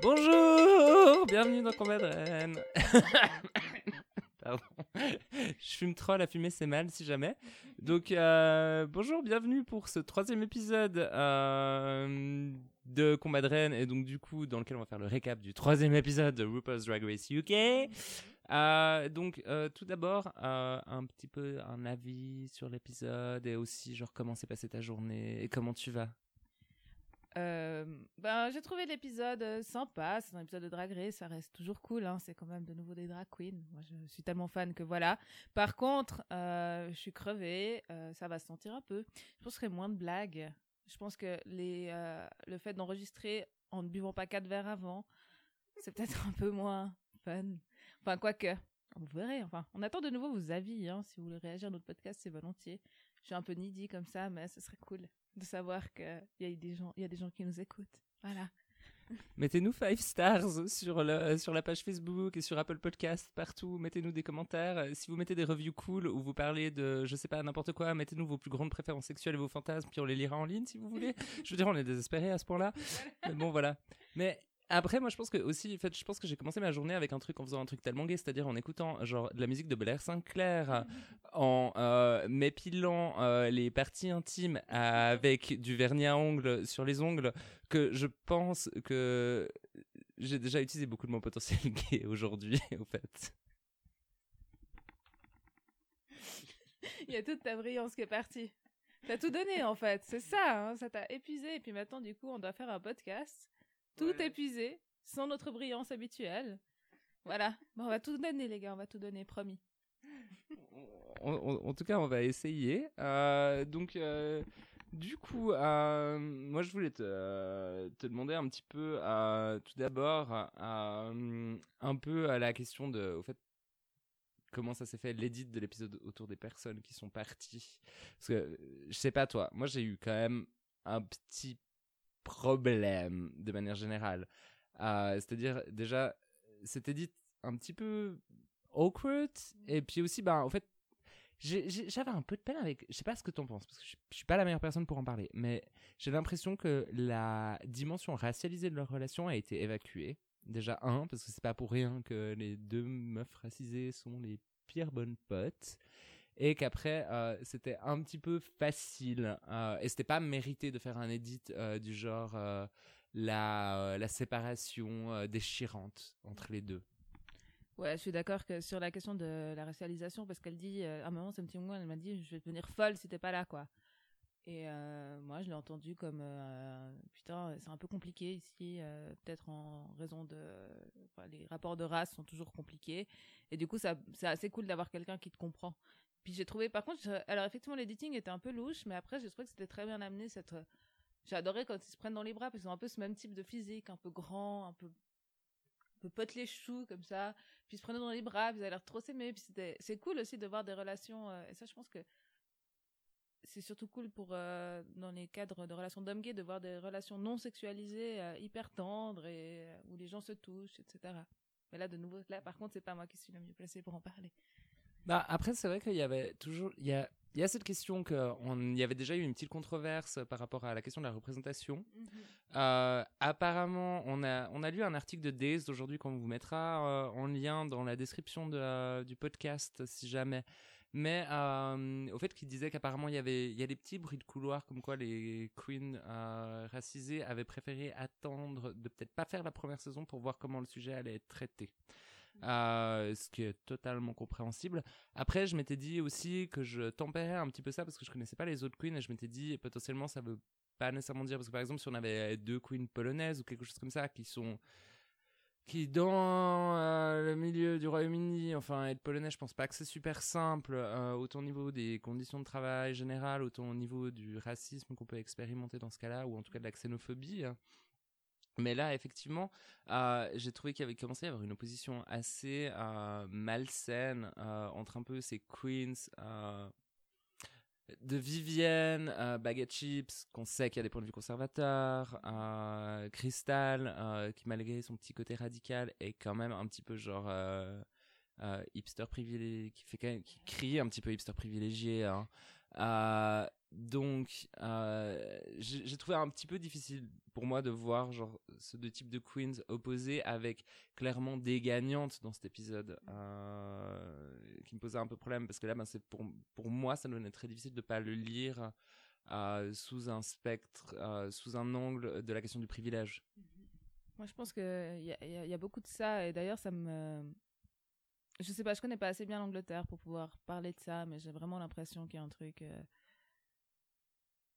Bonjour, bienvenue dans Combat de Rennes. Pardon, je fume trop, la fumée c'est mal si jamais. Donc euh, bonjour, bienvenue pour ce troisième épisode euh, de Combat de Rennes et donc du coup dans lequel on va faire le récap du troisième épisode de RuPaul's Drag Race UK. Euh, donc euh, tout d'abord euh, un petit peu un avis sur l'épisode et aussi genre comment s'est passée ta journée et comment tu vas? Euh, ben, j'ai trouvé l'épisode euh, sympa. C'est un épisode de Drag Race, ça reste toujours cool. Hein. C'est quand même de nouveau des drag queens. Moi, je suis tellement fan que voilà. Par contre, euh, je suis crevée. ça va se sentir un peu. Je pense que serait moins de blagues. Je pense que le fait d'enregistrer en ne buvant pas quatre verres avant, c'est peut-être un peu moins fun. Enfin, quoique. Vous verrez. Enfin, on attend de nouveau vos avis. Hein. Si vous voulez réagir à notre podcast, c'est volontiers. Je suis un peu needy comme ça, mais ce serait cool de savoir qu'il y a des gens, il y a des gens qui nous écoutent. Voilà. Mettez-nous 5 stars sur, le, sur la page Facebook et sur Apple Podcast, partout. Mettez-nous des commentaires. Si vous mettez des reviews cool ou vous parlez de, je sais pas, n'importe quoi, mettez-nous vos plus grandes préférences sexuelles et vos fantasmes, puis on les lira en ligne si vous voulez. Je veux dire, on est désespérés à ce point-là. Mais bon, voilà. Mais après, moi, je pense que aussi, en fait, je pense que j'ai commencé ma journée avec un truc en faisant un truc tellement gay, c'est-à-dire en écoutant genre de la musique de Blair Sinclair, en euh, m'épilant euh, les parties intimes avec du vernis à ongles sur les ongles, que je pense que j'ai déjà utilisé beaucoup de mon potentiel gay aujourd'hui, au fait. Il y a toute ta brillance qui est partie. T'as tout donné en fait, c'est ça, hein, ça t'a épuisé. Et puis maintenant, du coup, on doit faire un podcast, tout Ouais. épuisé, sans notre brillance habituelle. Voilà, bon, on va tout donner les gars, on va tout donner, promis. En, tout cas, on va essayer. Euh, donc, euh, du coup, euh, moi, je voulais te, te demander un petit peu, tout d'abord, un peu à la question de, au fait, comment ça s'est fait l'édit de l'épisode autour des personnes qui sont parties. Parce que, je sais pas toi, moi, j'ai eu quand même un petit problème de manière générale. Euh, C'est-à-dire, déjà, cet édit un petit peu awkward et puis aussi bah en fait j'avais un peu de peine avec je sais pas ce que t'en penses parce que je, je suis pas la meilleure personne pour en parler mais j'ai l'impression que la dimension racialisée de leur relation a été évacuée. Déjà un parce que c'est pas pour rien que les deux meufs racisées sont les pires bonnes potes et qu'après euh, c'était un petit peu facile euh, et c'était pas mérité de faire un edit euh, du genre euh, la, la séparation déchirante entre les deux Ouais, je suis d'accord que sur la question de la racialisation, parce qu'elle dit, à un moment, ce petit moment, elle m'a dit, je vais devenir folle si t'es pas là, quoi. Et moi, je l'ai entendu comme, putain, c'est un peu compliqué ici, peut-être en raison de, les rapports de race sont toujours compliqués. Et du coup, ça, c'est assez cool d'avoir quelqu'un qui te comprend. Puis j'ai trouvé, par contre, alors effectivement, l'editing était un peu louche, mais après, j'ai trouvé que c'était très bien amené, cette, j'ai adoré quand ils se prennent dans les bras, parce qu'ils ont un peu ce même type de physique, un peu grand, un peu, un peu pote les choux, comme ça puis ils se prenaient dans les bras, puis ils avaient l'air trop s'aimer, puis c'était, c'est cool aussi de voir des relations, euh, et ça, je pense que c'est surtout cool pour, euh, dans les cadres de relations d'hommes gays, de voir des relations non sexualisées, euh, hyper tendres, et euh, où les gens se touchent, etc. Mais là, de nouveau, là, par contre, c'est pas moi qui suis la mieux placée pour en parler. Bah, après, c'est vrai qu'il y avait toujours. Il y a, il y a cette question qu'il y avait déjà eu une petite controverse par rapport à la question de la représentation. Euh, apparemment, on a, on a lu un article de Days aujourd'hui qu'on vous mettra euh, en lien dans la description de, euh, du podcast si jamais. Mais euh, au fait, qu'il disait qu'apparemment il y avait, il y a des petits bruits de couloir comme quoi les queens euh, racisées avaient préféré attendre de peut-être pas faire la première saison pour voir comment le sujet allait être traité. Ce qui est totalement compréhensible. Après, je m'étais dit aussi que je tempérais un petit peu ça parce que je connaissais pas les autres queens et je m'étais dit potentiellement ça veut pas nécessairement dire parce que par exemple si on avait deux queens polonaises ou quelque chose comme ça qui sont qui dans euh, le milieu du Royaume-Uni, enfin être polonais, je pense pas que c'est super simple, euh, autant au niveau des conditions de travail générales, autant au niveau du racisme qu'on peut expérimenter dans ce cas-là, ou en tout cas de la xénophobie. hein. Mais là, effectivement, euh, j'ai trouvé qu'il avait commencé à y avoir une opposition assez euh, malsaine euh, entre un peu ces queens euh, de Vivienne, Baguette Chips, qu'on sait qu'il y a des points de vue conservateurs, Crystal, qui malgré son petit côté radical est quand même un petit peu genre hipster privilégié, qui fait qui crie un petit peu hipster privilégié. Hein. Donc, euh, j'ai trouvé un petit peu difficile pour moi de voir genre ce deux types de queens opposés avec clairement des gagnantes dans cet épisode euh, qui me posait un peu problème parce que là, ben, c'est pour pour moi, ça devenait très difficile de pas le lire euh, sous un spectre, sous un angle de la question du privilège. Moi, je pense qu'il y, y, a beaucoup de ça et d'ailleurs, ça me je sais pas, je connais pas assez bien l'Angleterre pour pouvoir parler de ça, mais j'ai vraiment l'impression qu'il y a un truc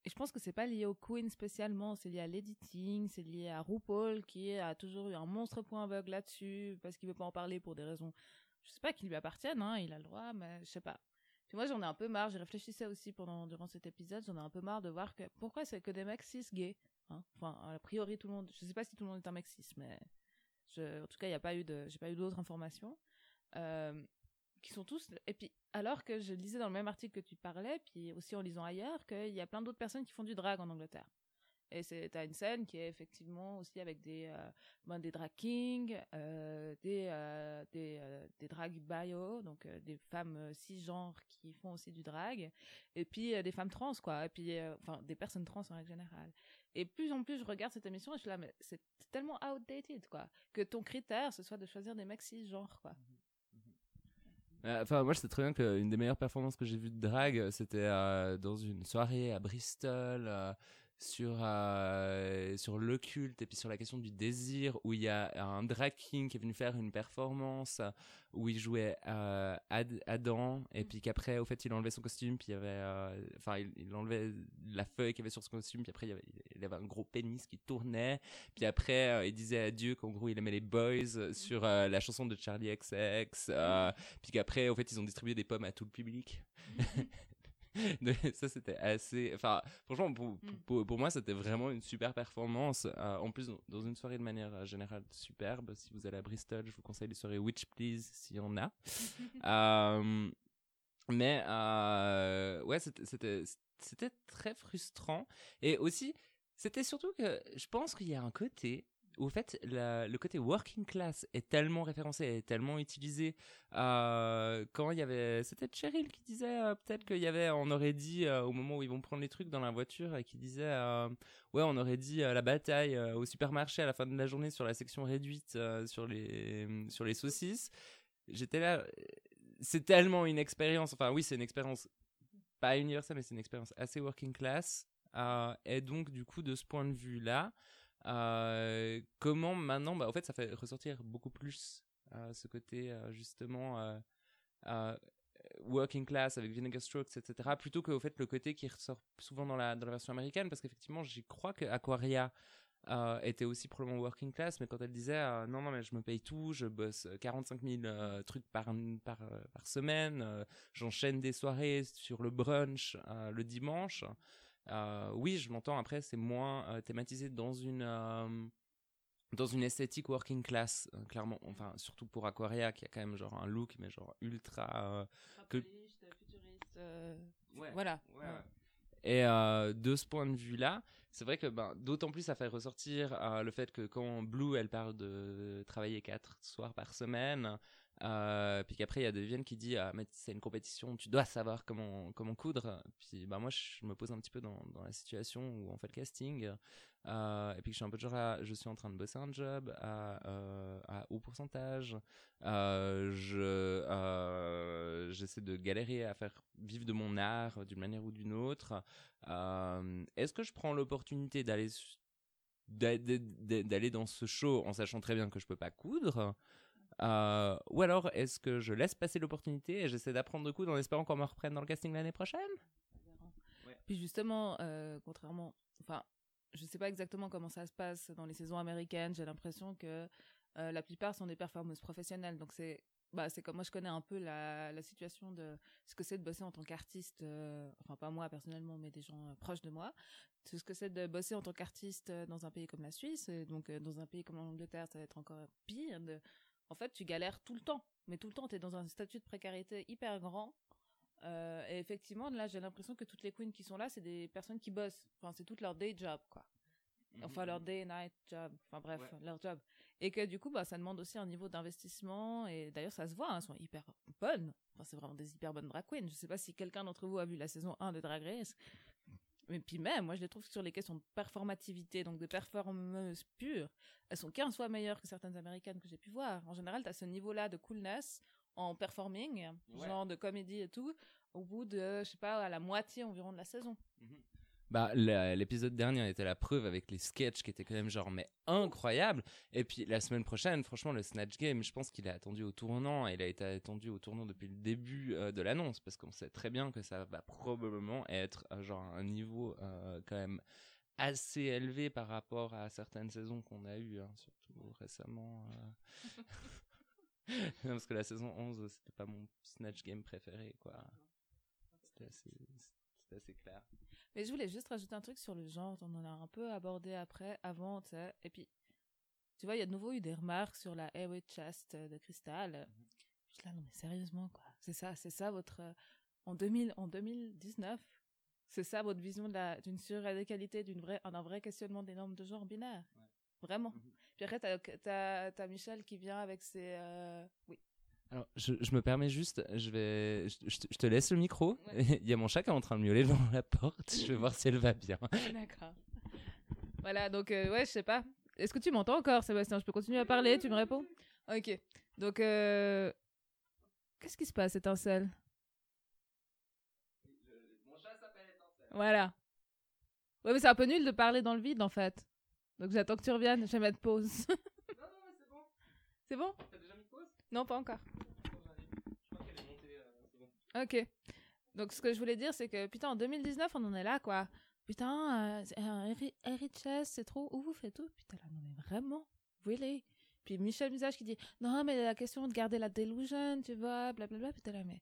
et je pense que c'est pas lié au Queen spécialement, c'est lié à l'editing, c'est lié à RuPaul qui a toujours eu un monstre point aveugle là-dessus parce qu'il veut pas en parler pour des raisons, je sais pas, qui lui appartiennent, hein, il a le droit, mais je sais pas. Puis moi j'en ai un peu marre, j'ai réfléchi ça aussi pendant durant cet épisode, j'en ai un peu marre de voir que pourquoi c'est que des mecs cis gays, hein Enfin, a priori tout le monde, je sais pas si tout le monde est un mec cis, mais en tout cas il y a pas eu de, j'ai pas eu d'autres informations. Euh, qui sont tous et puis alors que je lisais dans le même article que tu parlais puis aussi en lisant ailleurs qu'il y a plein d'autres personnes qui font du drag en Angleterre. Et c'est à une scène qui est effectivement aussi avec des euh, ben, des drag kings euh, des euh, des des drag bio donc des femmes cisgenres qui font aussi du drag et puis des femmes trans quoi et puis enfin des personnes trans en règle générale. Et plus en plus je regarde cette émission et je suis là mais c'est tellement outdated quoi que ton critère ce soit de choisir des mecs cisgenres quoi. Euh, enfin, moi, je sais très bien qu'une des meilleures performances que j'ai vues de drag, euh, c'était euh, dans une soirée à Bristol sur euh, sur l'occulte et puis sur la question du désir où il y a un drag king qui est venu faire une performance où il jouait euh, Adam et puis qu'après au fait il enlevait son costume puis il y avait enfin il, enlevait la feuille qu'il y avait sur son costume puis après il y avait, il avait un gros pénis qui tournait puis après il disait à Dieu qu'en gros il aimait les boys sur la chanson de Charlie XX puis qu'après au fait ils ont distribué des pommes à tout le public ça c'était assez enfin franchement pour, mm. pour, moi c'était vraiment une super performance. Euh, en plus dans une soirée de manière euh, générale superbe si vous allez à Bristol je vous conseille les soirées Witch Please s'il y en a. Euh, mais ouais c'était c'était très frustrant. Et aussi c'était surtout que je pense qu'il y a un côté au fait, le côté working class est tellement référencé, est tellement utilisé. Euh, quand il y avait, c'était Cheryl qui disait euh, peut-être qu'il y avait, on aurait dit euh, au moment où ils vont prendre les trucs dans la voiture et qui disait, ouais, on aurait dit la bataille au supermarché à la fin de la journée sur la section réduite sur les sur les saucisses. J'étais là, c'est tellement une expérience. Enfin oui, c'est une expérience pas universelle, mais c'est une expérience assez working class. et donc du coup, de ce point de vue là. Euh, comment maintenant, bah, en fait, ça fait ressortir beaucoup plus euh, ce côté euh, justement working class avec Vinegar Strokes, etc. Plutôt qu'au fait le côté qui ressort souvent dans la, version américaine, parce qu'effectivement, j'y crois que Aquaria était aussi probablement working class, mais quand elle disait non, non, mais je me paye tout, je bosse 45 000 trucs par semaine, j'enchaîne des soirées sur le brunch le dimanche. Euh, oui, je m'entends. Après, c'est moins euh, thématisé dans une euh, dans une esthétique working class, clairement. Enfin, surtout pour Aquaria, qui a quand même genre un look, mais genre ultra que... futuriste. voilà. Et de ce point de vue-là, c'est vrai que ben, d'autant plus ça fait ressortir le fait que quand Blue, elle parle de travailler quatre soirs par semaine, euh, puis qu'après il y a Devienne qui dit ah mais c'est une compétition tu dois savoir comment comment coudre. Puis bah moi je me pose un petit peu dans, la situation où on fait le casting. Euh, et puis que je suis un peu genre je suis en train de bosser un job à, euh, haut pourcentage. Euh, je j'essaie de galérer à faire vivre de mon art d'une manière ou d'une autre. Est-ce que je prends l'opportunité d'aller d'aller dans ce show en sachant très bien que je peux pas coudre? Euh, ou alors, est-ce que je laisse passer l'opportunité et j'essaie d'apprendre de coup en espérant qu'on me reprenne dans le casting l'année prochaine? Puis justement, euh, contrairement, enfin, je sais pas exactement comment ça se passe dans les saisons américaines. J'ai l'impression que euh, la plupart sont des performeuses professionnelles. Donc c'est, bah, c'est comme moi je connais un peu la, situation de ce que c'est de bosser en tant qu'artiste. enfin pas moi personnellement, mais des gens proches de moi. Ce que c'est de bosser en tant qu'artiste dans un pays comme la Suisse, et donc dans un pays comme l'Angleterre, ça va être encore pire. En fait, tu galères tout le temps. Mais tout le temps, tu es dans un statut de précarité hyper grand. Euh, et effectivement, là, j'ai l'impression que toutes les queens qui sont là, c'est des personnes qui bossent. Enfin, c'est tout leur day job, quoi. Mhm. Enfin, leur day night job. Enfin, bref, leur job. Et que du coup, bah, ça demande aussi un niveau d'investissement. Et d'ailleurs, ça se voit, hein, elles sont hyper bonnes. Enfin, c'est vraiment des hyper bonnes drag queens. Je sais pas si quelqu'un d'entre vous a vu la saison 1 de Drag Race. Mais puis même, moi je les trouve sur les questions de performativité, donc de performeuse pure, elles sont 15 fois meilleures que certaines américaines que j'ai pu voir. En général, tu as ce niveau-là de coolness en performing, genre de comédie et tout, au bout de, je sais pas, à la moitié environ de la saison. Mhm. Bah, l'épisode dernier était la preuve avec les sketchs qui étaient quand même genre mais incroyables. Et puis la semaine prochaine, franchement, le Snatch Game, je pense qu'il est attendu au tournant. Il a été attendu au tournant depuis le début euh, de l'annonce parce qu'on sait très bien que ça va probablement être euh, genre un niveau euh, quand même assez élevé par rapport à certaines saisons qu'on a eues, hein, surtout récemment. parce que la saison 11, c'était pas mon Snatch Game préféré, quoi. C'était assez, assez clair. Mais je voulais juste rajouter un truc sur le genre, on en a un peu abordé après, avant, tu sais. Et puis, tu vois, il y a de nouveau eu des remarques sur la Airway Chest de cristal. Mhm. Je suis là, non mais sérieusement, quoi. C'est ça, c'est ça votre... Euh, en, 2000, en 2019, c'est ça votre vision d'une surradicalité, d'un vrai questionnement des normes de genre binaire. Vraiment. Mhm. Puis après, t'as as, Michel qui vient avec ses... Euh, oui, alors, je, je, me permets juste, je vais, je, te laisse le micro. Il y a mon chat qui est en train de miauler devant la porte. Je vais voir si elle va bien. D'accord. Voilà, donc euh, ouais, je sais pas. Est-ce que tu m'entends encore, Sébastien? Je peux continuer à parler Tu me réponds? Ok. Donc, euh... qu'est-ce qui se passe, étincelle? Mon chat s'appelle étincelle. Voilà. Ouais, mais c'est un peu nul de parler dans le vide, en fait. Donc j'attends que tu reviennes. Je vais mettre pause. non, non, mais c'est bon. C'est bon T'as déjà mis pause Non, pas encore. Ok. Donc, ce que je voulais dire, c'est que, putain, en 2019, on en est là, quoi. Putain, euh, Chess, c'est trop ouf et tout. Putain, là, non, mais vraiment, really. Puis Michel Musage qui dit, non, mais la question de garder la delusion, tu vois, blablabla. Putain, là, mais.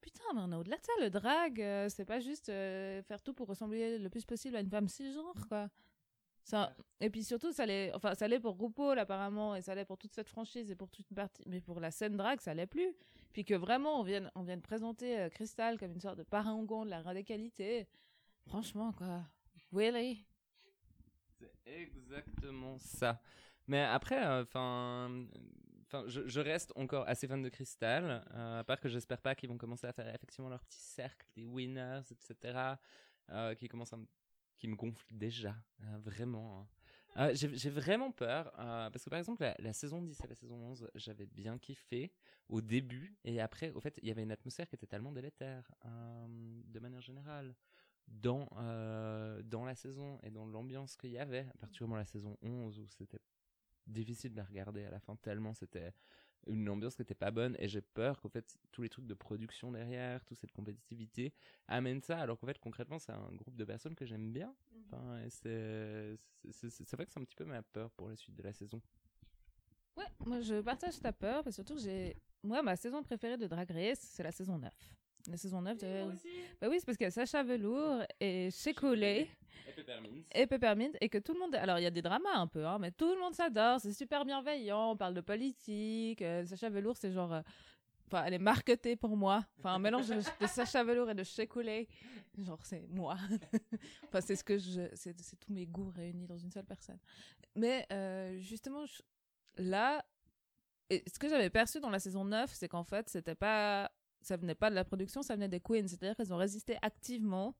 Putain, mais on est au-delà de ça, le drag, euh, c'est pas juste euh, faire tout pour ressembler le plus possible à une femme cisgenre, quoi. Ça, et puis surtout, ça allait, enfin, ça allait pour RuPaul apparemment, et ça allait pour toute cette franchise et pour toute une partie, mais pour la scène drag, ça allait plus. Puis que vraiment, on vient, on vient de présenter euh, Crystal comme une sorte de parangon de la radicalité. Franchement, quoi. Really? C'est exactement ça. Mais après, euh, enfin. Enfin, je, reste encore assez fan de Crystal, euh, à part que j'espère pas qu'ils vont commencer à faire effectivement leur petit cercle des winners, etc., qui commencent à qui me gonfle déjà, hein, vraiment. Hein. Euh, j'ai vraiment peur, euh, parce que par exemple, la, saison 10 et la saison 11, j'avais bien kiffé au début, et après, au fait, il y avait une atmosphère qui était tellement délétère, euh, de manière générale, dans, dans la saison et dans l'ambiance qu'il y avait, particulièrement la saison 11, où c'était difficile de la regarder à la fin, tellement c'était une ambiance qui n'était pas bonne et j'ai peur qu'en fait tous les trucs de production derrière, toute cette compétitivité amènent ça alors qu'en fait concrètement c'est un groupe de personnes que j'aime bien. Mhm. Enfin, c'est c'est vrai que c'est un petit peu ma peur pour la suite de la saison. Ouais, moi je partage ta peur mais surtout j'ai moi ma saison préférée de Drag Race c'est la saison 9. La saison 9 de... Bah oui, c'est parce qu'il y a Sacha Velour et Chez et Peppermint. Et Peppermint. Et que tout le monde. Alors, il y a des dramas un peu, hein, mais tout le monde s'adore. C'est super bienveillant. On parle de politique. Euh, Sacha Velour, c'est genre. Euh, enfin, elle est marketée pour moi. Enfin, un mélange de, Sacha Velour et de Shea Genre, c'est moi. enfin, c'est ce que je. C'est tous mes goûts réunis dans une seule personne. Mais euh, justement, là. Et ce que j'avais perçu dans la saison 9, c'est qu'en fait, c'était pas. Ça venait pas de la production, ça venait des queens. C'est-à-dire qu'elles ont résisté activement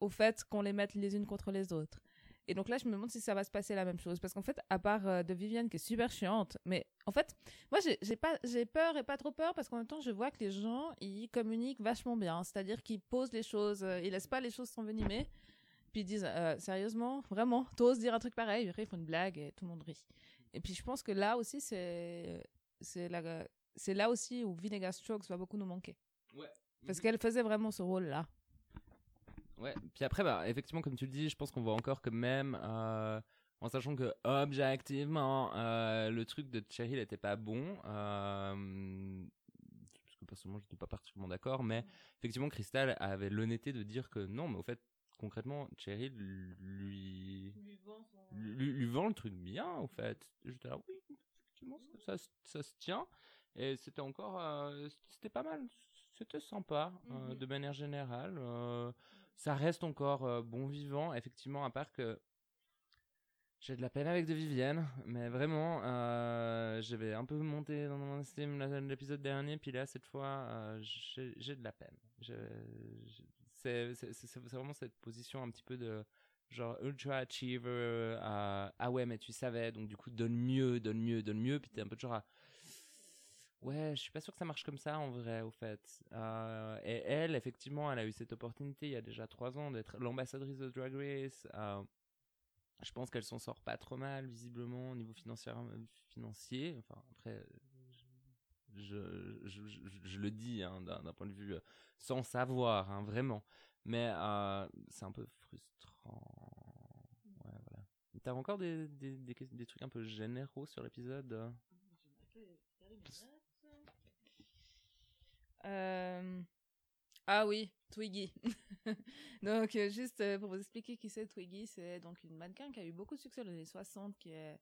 au fait qu'on les mette les unes contre les autres. Et donc là, je me demande si ça va se passer la même chose. Parce qu'en fait, à part euh, de Viviane qui est super chiante, mais en fait, moi, j'ai peur et pas trop peur parce qu'en même temps, je vois que les gens, ils communiquent vachement bien. C'est-à-dire qu'ils posent les choses, euh, ils laissent pas les choses s'envenimer. Puis ils disent, euh, sérieusement, vraiment, t'oses dire un truc pareil? Ils font une blague et tout le monde rit. Et puis je pense que là aussi, c'est, là, c'est là aussi où Vinegar Strokes va beaucoup nous manquer. Ouais. Parce qu'elle faisait vraiment ce rôle-là. Ouais, puis après, bah, effectivement, comme tu le dis, je pense qu'on voit encore que même, euh, en sachant que objectivement, euh, le truc de Cheryl n'était pas bon, euh, parce que personnellement, je n'étais pas particulièrement d'accord, mais effectivement, Crystal avait l'honnêteté de dire que non, mais au fait, concrètement, Cheryl lui, lui, vend, le truc bien, au fait. J'étais là, oui, effectivement, ça, ça, se tient, et c'était encore, c'était pas mal, c'était sympa, mhm. de manière générale ça reste encore euh, bon vivant, effectivement, à part que j'ai de la peine avec de Vivienne, mais vraiment, euh, j'avais un peu monté dans mon estime l'épisode dernier, puis là, cette fois, euh, j'ai de la peine. C'est vraiment cette position un petit peu de genre ultra achiever. ah ouais, mais tu savais, donc du coup, donne mieux, donne mieux, donne mieux. Puis t'es un peu genre. Ouais, je suis pas sûr que ça marche comme ça en vrai, au fait. Euh, et elle, effectivement, elle a eu cette opportunité il y a déjà trois ans d'être l'ambassadrice de Drag Race. Euh, je pense qu'elle s'en sort pas trop mal, visiblement, au niveau financier. financier. Enfin, après, je, je, je, le dis hein, d'un point de vue euh, sans savoir, hein, vraiment. Mais c'est un peu frustrant. Ouais, voilà. T'as encore des, des, des, des, trucs un peu généraux sur l'épisode euh, ah oui, Twiggy. donc, euh, juste euh, pour vous expliquer qui c'est Twiggy, c'est donc une mannequin qui a eu beaucoup de succès dans les années 60, qui, est,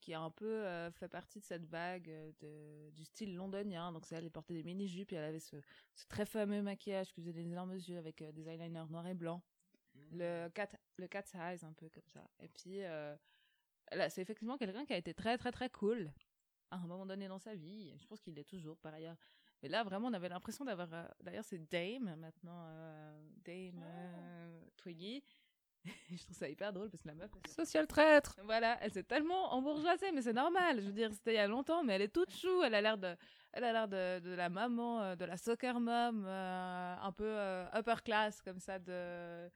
qui a un peu fait partie de cette vague de, du style londonien. Donc, c'est elle, elle portait des mini-jupes et elle avait ce, ce, très fameux maquillage qui faisait des énormes yeux avec des eyeliners noirs et blancs. Mmh. Le cat, le cat size, un peu comme ça. Et puis, là, c'est effectivement quelqu'un qui a été très, très, très cool à un moment donné dans sa vie. Je pense qu'il l'est toujours, par ailleurs. Mais là, vraiment, on avait l'impression d'avoir. Euh, d'ailleurs, c'est Dame maintenant, euh, Dame ah. euh, Twiggy. je trouve ça hyper drôle parce que la meuf. Social traître Voilà, elle s'est tellement embourgeoisée, mais c'est normal. Je veux dire, c'était il y a longtemps, mais elle est toute chou. Elle a l'air de. Elle a l'air de, de, la maman, de la soccer mom, un peu upper class, comme ça, de.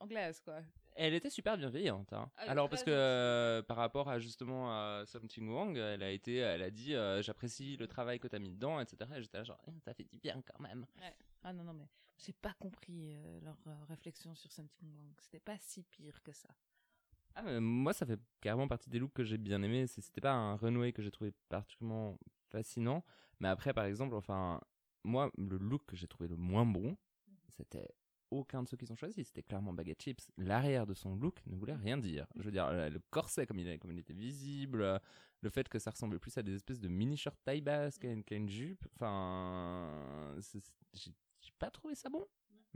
anglaise, quoi. Elle était super bienveillante. Hein. Ah, Alors parce que euh, par rapport à justement à Something Wrong, elle a été, elle a dit euh, j'apprécie le travail que tu as mis dedans, etc. Et j'étais genre ça fait du bien quand même. Ah non non mais j'ai pas compris euh, leur réflexion sur Something Wrong. C'était pas si pire que ça. Ah, moi ça fait carrément partie des looks que j'ai bien aimé. C'était pas un runway que j'ai trouvé particulièrement fascinant, mais après par exemple enfin moi le look que j'ai trouvé le moins bon, mhm. c'était aucun de ceux qu'ils ont choisi. C'était clairement Baguette Chips. L'arrière de son look ne voulait rien dire. Je veux dire, le corset, comme il, comme était visible, le fait que ça ressemblait plus à des espèces de mini-shirts taille basse qu'à une, jupe. Enfin, j'ai pas trouvé ça bon.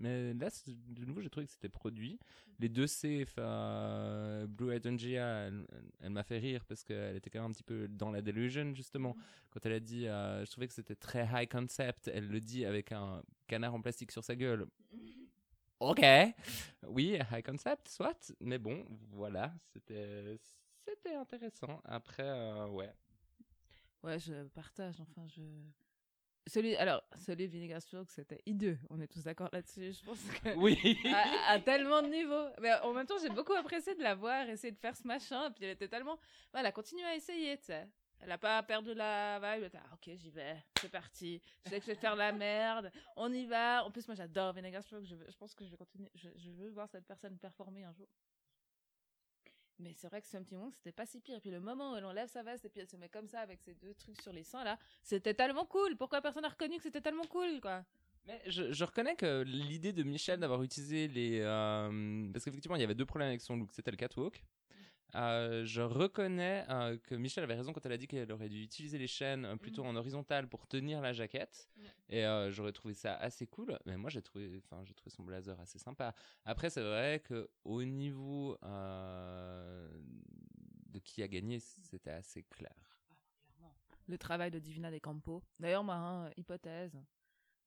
Mais là, de nouveau, j'ai trouvé que c'était produit. Les deux C, Blue Eyed elle, m'a fait rire parce qu'elle était quand même un petit peu dans la delusion, justement. Quand elle a dit, euh, je trouvais que c'était très high concept, elle le dit avec un canard en plastique sur sa gueule. Ok. Oui, high concept, soit. Mais bon, voilà, c'était c'était intéressant. Après, euh, ouais. Ouais, je partage. Enfin, je. Celui, alors, celui de Vinegar c'était hideux. On est tous d'accord là-dessus. Je pense que. Oui. à, tellement de niveaux. Mais en même temps, j'ai beaucoup apprécié de la voir essayer de faire ce machin. Puis elle était tellement. Voilà, continue à essayer, tu sais. Elle a pas perdu la vibe. Elle ah, ok, j'y vais. C'est parti. Je sais que je vais faire la merde. On y va. En plus, moi, j'adore Vinegar Je, je, pense que je vais continuer. Je, je, veux voir cette personne performer un jour. Mais c'est vrai que petit Wong, c'était pas si pire. Et puis le moment où elle enlève sa veste et puis elle se met comme ça avec ses deux trucs sur les seins là, c'était tellement cool. Pourquoi personne n'a reconnu que c'était tellement cool, quoi? Mais je, je, reconnais que l'idée de Michel d'avoir utilisé les. Euh, parce qu'effectivement, il y avait deux problèmes avec son look. C'était le catwalk. Euh, je reconnais euh, que Michel avait raison quand elle a dit qu'elle aurait dû utiliser les chaînes euh, plutôt mm. en horizontal pour tenir la jaquette. Et j'aurais trouvé ça assez cool. Mais moi, j'ai trouvé, enfin, j'ai trouvé son blazer assez sympa. Après, c'est vrai que au niveau de qui a gagné, c'était assez clair. Le travail de Divina des Campos. D'ailleurs, moi, hein, hypothèse,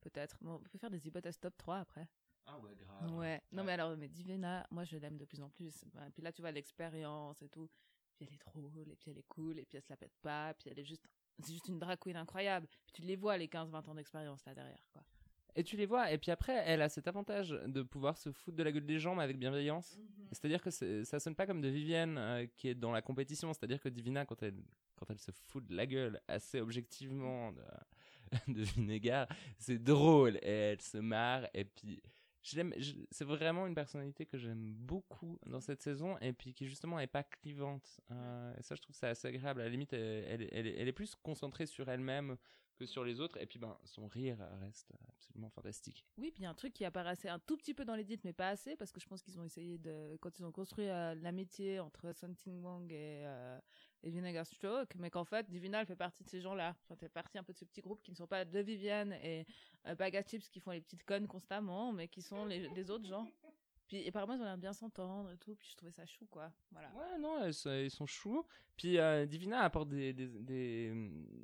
peut-être. on peut faire des hypothèses top 3 après. Ah ouais, grave. Ouais. Non, mais alors, mais Divina, moi, je l'aime de plus en plus. Puis là, tu vois, l'expérience et tout. Puis elle est drôle, et puis elle est cool, et puis elle se la pète pas, puis elle est juste, c'est juste une drag queen incroyable. Puis tu les vois, les 15-20 ans d'expérience là derrière, quoi. Et tu les vois, et puis après, elle a cet avantage de pouvoir se foutre de la gueule des gens, mais avec bienveillance. Mhm. C'est-à-dire que ça sonne pas comme de Vivienne euh, qui est dans la compétition. C'est-à-dire que Divina, quand elle, quand elle se fout de la gueule assez objectivement de, de Vinegar, c'est drôle, et elle se marre, et puis c'est vraiment une personnalité que j'aime beaucoup dans cette saison et puis qui justement est pas clivante. Euh, et ça, je trouve ça assez agréable. À la limite, elle, est plus concentrée sur elle-même sur les autres. Et puis, ben, son rire reste absolument fantastique. Oui, puis il y a un truc qui apparaissait un tout petit peu dans l'édit, mais pas assez, parce que je pense qu'ils ont essayé de, quand ils ont construit euh, l'amitié entre Something Wong et, euh, et Vinegar Stroke, mais qu'en fait, Divina, elle fait partie de ces gens-là. Elle fait partie un peu de ce petit groupe qui ne sont pas de Vivienne et euh, Chips qui font les petites connes constamment, mais qui sont les autres gens. Puis apparemment, ils ont l'air bien s'entendre et tout. Puis je trouvais ça chou, quoi. Voilà. Ouais, non, ils sont, ils sont choux. Puis euh, Divina apporte des, des, des,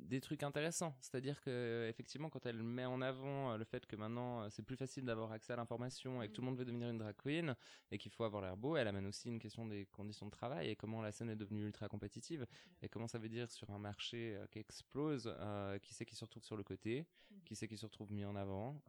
des trucs intéressants. C'est-à-dire que effectivement, quand elle met en avant euh, le fait que maintenant euh, c'est plus facile d'avoir accès à l'information et que tout le monde veut devenir une drag queen et qu'il faut avoir l'air beau, elle amène aussi une question des conditions de travail et comment la scène est devenue ultra compétitive et comment ça veut dire sur un marché euh, qui explose, euh, qui c'est qui se retrouve sur le côté, qui c'est qui se retrouve mis en avant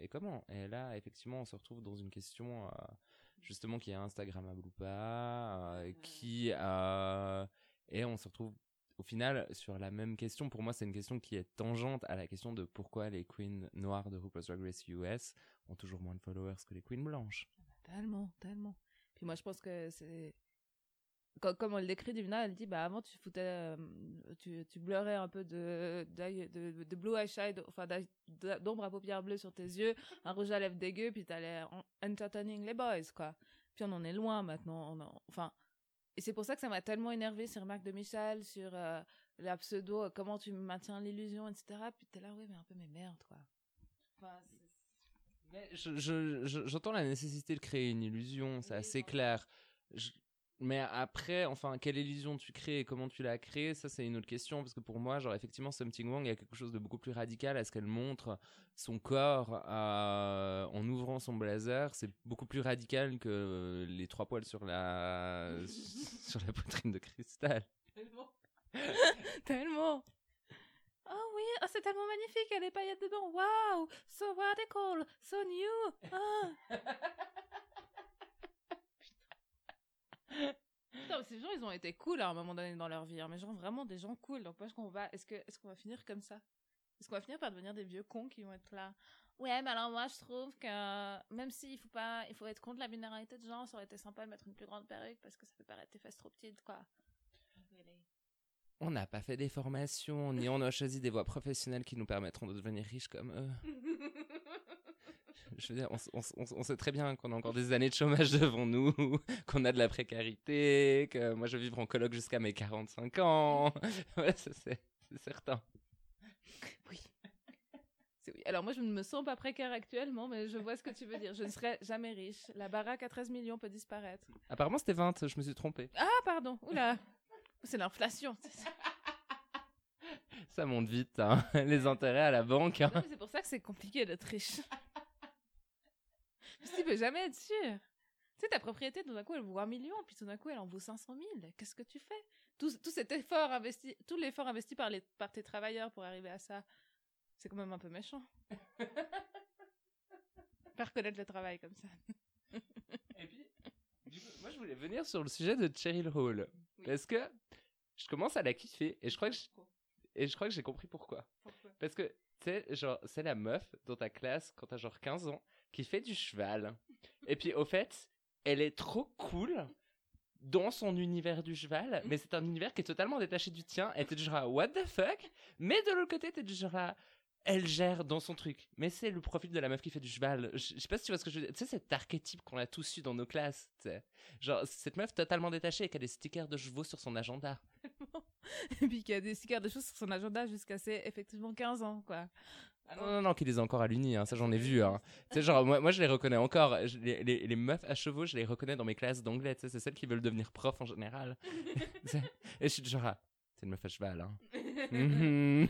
et comment. Et là, effectivement, on se retrouve dans une question euh, justement qui est Instagrammable ou pas, euh, qui euh, et on se retrouve au final sur la même question. Pour moi, c'est une question qui est tangente à la question de pourquoi les queens noires de RuPaul's Drag Race US ont toujours moins de followers que les queens blanches. Tellement, tellement. Puis moi, je pense que c'est. Comme, comme on le décrit, Divina, elle dit bah avant tu foutais, euh, tu, tu bleurais un peu de, d'eye- de, de blue eyeshadow, enfin de- d'ombre à paupières bleues sur tes yeux, un rouge à lèvres dégueu, puis t'allais en- entertaining les boys, quoi. Puis on en est loin maintenant. on en- enfin, et c'est pour ça que ça m'a tellement énervé ces remarques de Michel sur euh, la pseudo, euh, comment tu maintiens l'illusion, etc. Puis t'es là, ouais, mais un peu, mais merde, quoi. Enfin, Mais je- je- je- j'entends la nécessité de créer une illusion, c'est Oui, assez clair. Je- mais après, enfin, quelle illusion tu crées et comment tu l'as créée, ça c'est une autre question. Parce que pour moi, genre, effectivement, Something Wrong, il y a quelque chose de beaucoup plus radical à ce qu'elle montre son corps euh, en ouvrant son blazer. C'est beaucoup plus radical que les trois poils sur la, sur la poitrine de cristal. Tellement. tellement. Oh oui, oh, c'est tellement magnifique, il y a des paillettes dedans. Wow, so radical, so new. Ah. Putain, ces gens, ils ont été cool à un moment donné dans leur vie, hein, mais genre vraiment des gens cool. Donc, moi, est-ce qu'on va, est-ce que, est-ce qu'on va finir comme ça? Est-ce qu'on va finir par devenir des vieux cons qui vont être là? Ouais, mais alors moi, je trouve que même s'il faut pas, il faut être contre la binarité de genre, ça aurait été sympa de mettre une plus grande perruque parce que ça fait paraître tes fesses trop petites, quoi. On n'a pas fait des formations, ni on a choisi des voies professionnelles qui nous permettront de devenir riches comme eux. Je veux dire, on, sait très bien qu'on a encore des années de chômage devant nous, qu'on a de la précarité, que moi je vais vivre en coloc jusqu'à mes 45 ans. Ouais, ça, c'est certain. Oui. Alors moi, je ne me sens pas précaire actuellement, mais je vois ce que tu veux dire. Je ne serai jamais riche. La baraque à 13 millions peut disparaître. Apparemment c'était 20, je me suis trompé. Ah, pardon. Oula. C'est l'inflation. Ça monte vite, hein. les intérêts à la banque. hein. C'est pour ça que c'est compliqué d'être riche. Tu peux jamais être sûr. Tu sais, ta propriété, tout d'un coup, elle vaut un million, puis tout d'un coup, elle en vaut 500 000. Qu'est-ce que tu fais? Tout, tout cet effort investi, tout l'effort investi par, les, par tes travailleurs pour arriver à ça, c'est quand même un peu méchant. Pas reconnaître le travail comme ça. Et puis, du coup, moi je voulais venir sur le sujet de Cheryl Hall. Oui. Parce que je commence à la kiffer et je crois que je- et je crois que j'ai compris pourquoi. Pourquoi? Parce que, tu sais, genre, c'est la meuf dans ta classe, quand t'as genre 15 ans, qui fait du cheval. Et puis, au fait, elle est trop cool dans son univers du cheval, mais c'est un univers qui est totalement détaché du tien. Et t'es du what the fuck? Mais de l'autre côté, t'es du genre, elle gère dans son truc. Mais c'est le profil de la meuf qui fait du cheval. Je sais pas si tu vois ce que je veux dire. Tu sais, cet archétype qu'on a tous eu dans nos classes, tu sais. Genre, cette meuf totalement détachée et qui a des stickers de chevaux sur son agenda. Et puis qu'il y a des stickers de choses sur son agenda jusqu'à ses effectivement 15 ans, quoi. Ah non, non, non, qui les a encore à l'uni, hein, ça j'en ai vu. Hein. tu sais, genre, moi, moi je les reconnais encore. Je- les, les, les meufs à chevaux, je les reconnais dans mes classes d'anglais. Tu sais, c'est celles qui veulent devenir prof en général. Et je suis genre, ah, c'est une meuf à cheval. Hein. Mhm.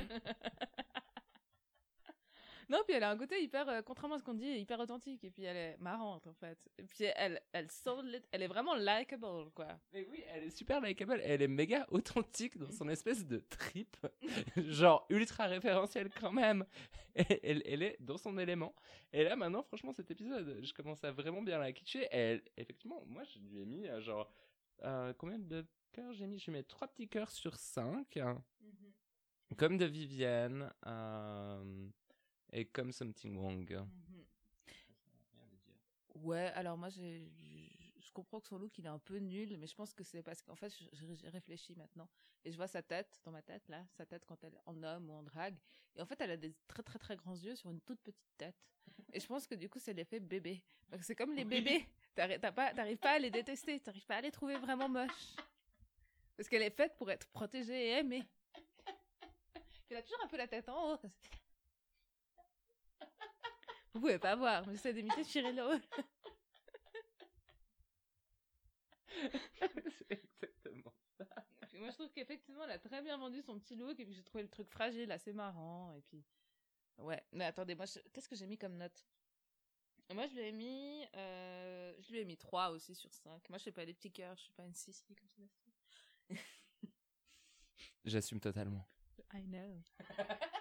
Non, puis elle a un côté hyper, euh, contrairement à ce qu'on dit, hyper authentique. Et puis elle est marrante, en fait. Et puis elle, elle, sort lit- elle est vraiment likable, quoi. Mais oui, elle est super likeable. Elle est méga authentique dans son espèce de trip. genre, ultra référentielle quand même. Elle, elle est dans son élément. Et là, maintenant, franchement, cet épisode, je commence à vraiment bien la kitcher. Elle, effectivement, moi, je lui ai mis, euh, genre, euh, combien de cœurs j'ai mis? Je mis 3 petits cœurs sur 5. Comme de Vivienne. euh, et comme Something Wrong. Ouais, alors moi, je, je comprends que son look, il est un peu nul, mais je pense que c'est parce qu'en fait, je, je- j'ai réfléchi maintenant. Et je vois sa tête, dans ma tête, là, sa tête quand elle est en homme ou en drague. Et en fait, elle a des très très très grands yeux sur une toute petite tête. Et je pense que du coup, c'est l'effet bébé. C'est comme les bébés. T'arri- t'as pas- T'arrives pas à les détester, t'arrives pas à les trouver vraiment moches. Parce qu'elle est faite pour être protégée et aimée. Elle a toujours un peu la tête en haut. Vous pouvez pas voir, mais j'essaie d'imiter Cheryl Hall. c'est exactement ça. Moi, je trouve qu'effectivement, elle a très bien vendu son petit look, et puis j'ai trouvé le truc fragile assez marrant, et puis. Ouais, mais attendez, moi, je- qu'est-ce que j'ai mis comme note? Moi, je lui ai mis. euh, Je lui ai mis 3 aussi sur 5. Moi, je fais pas des petits cœurs, je suis pas une sissi comme Sébastien. J'assume totalement. I know.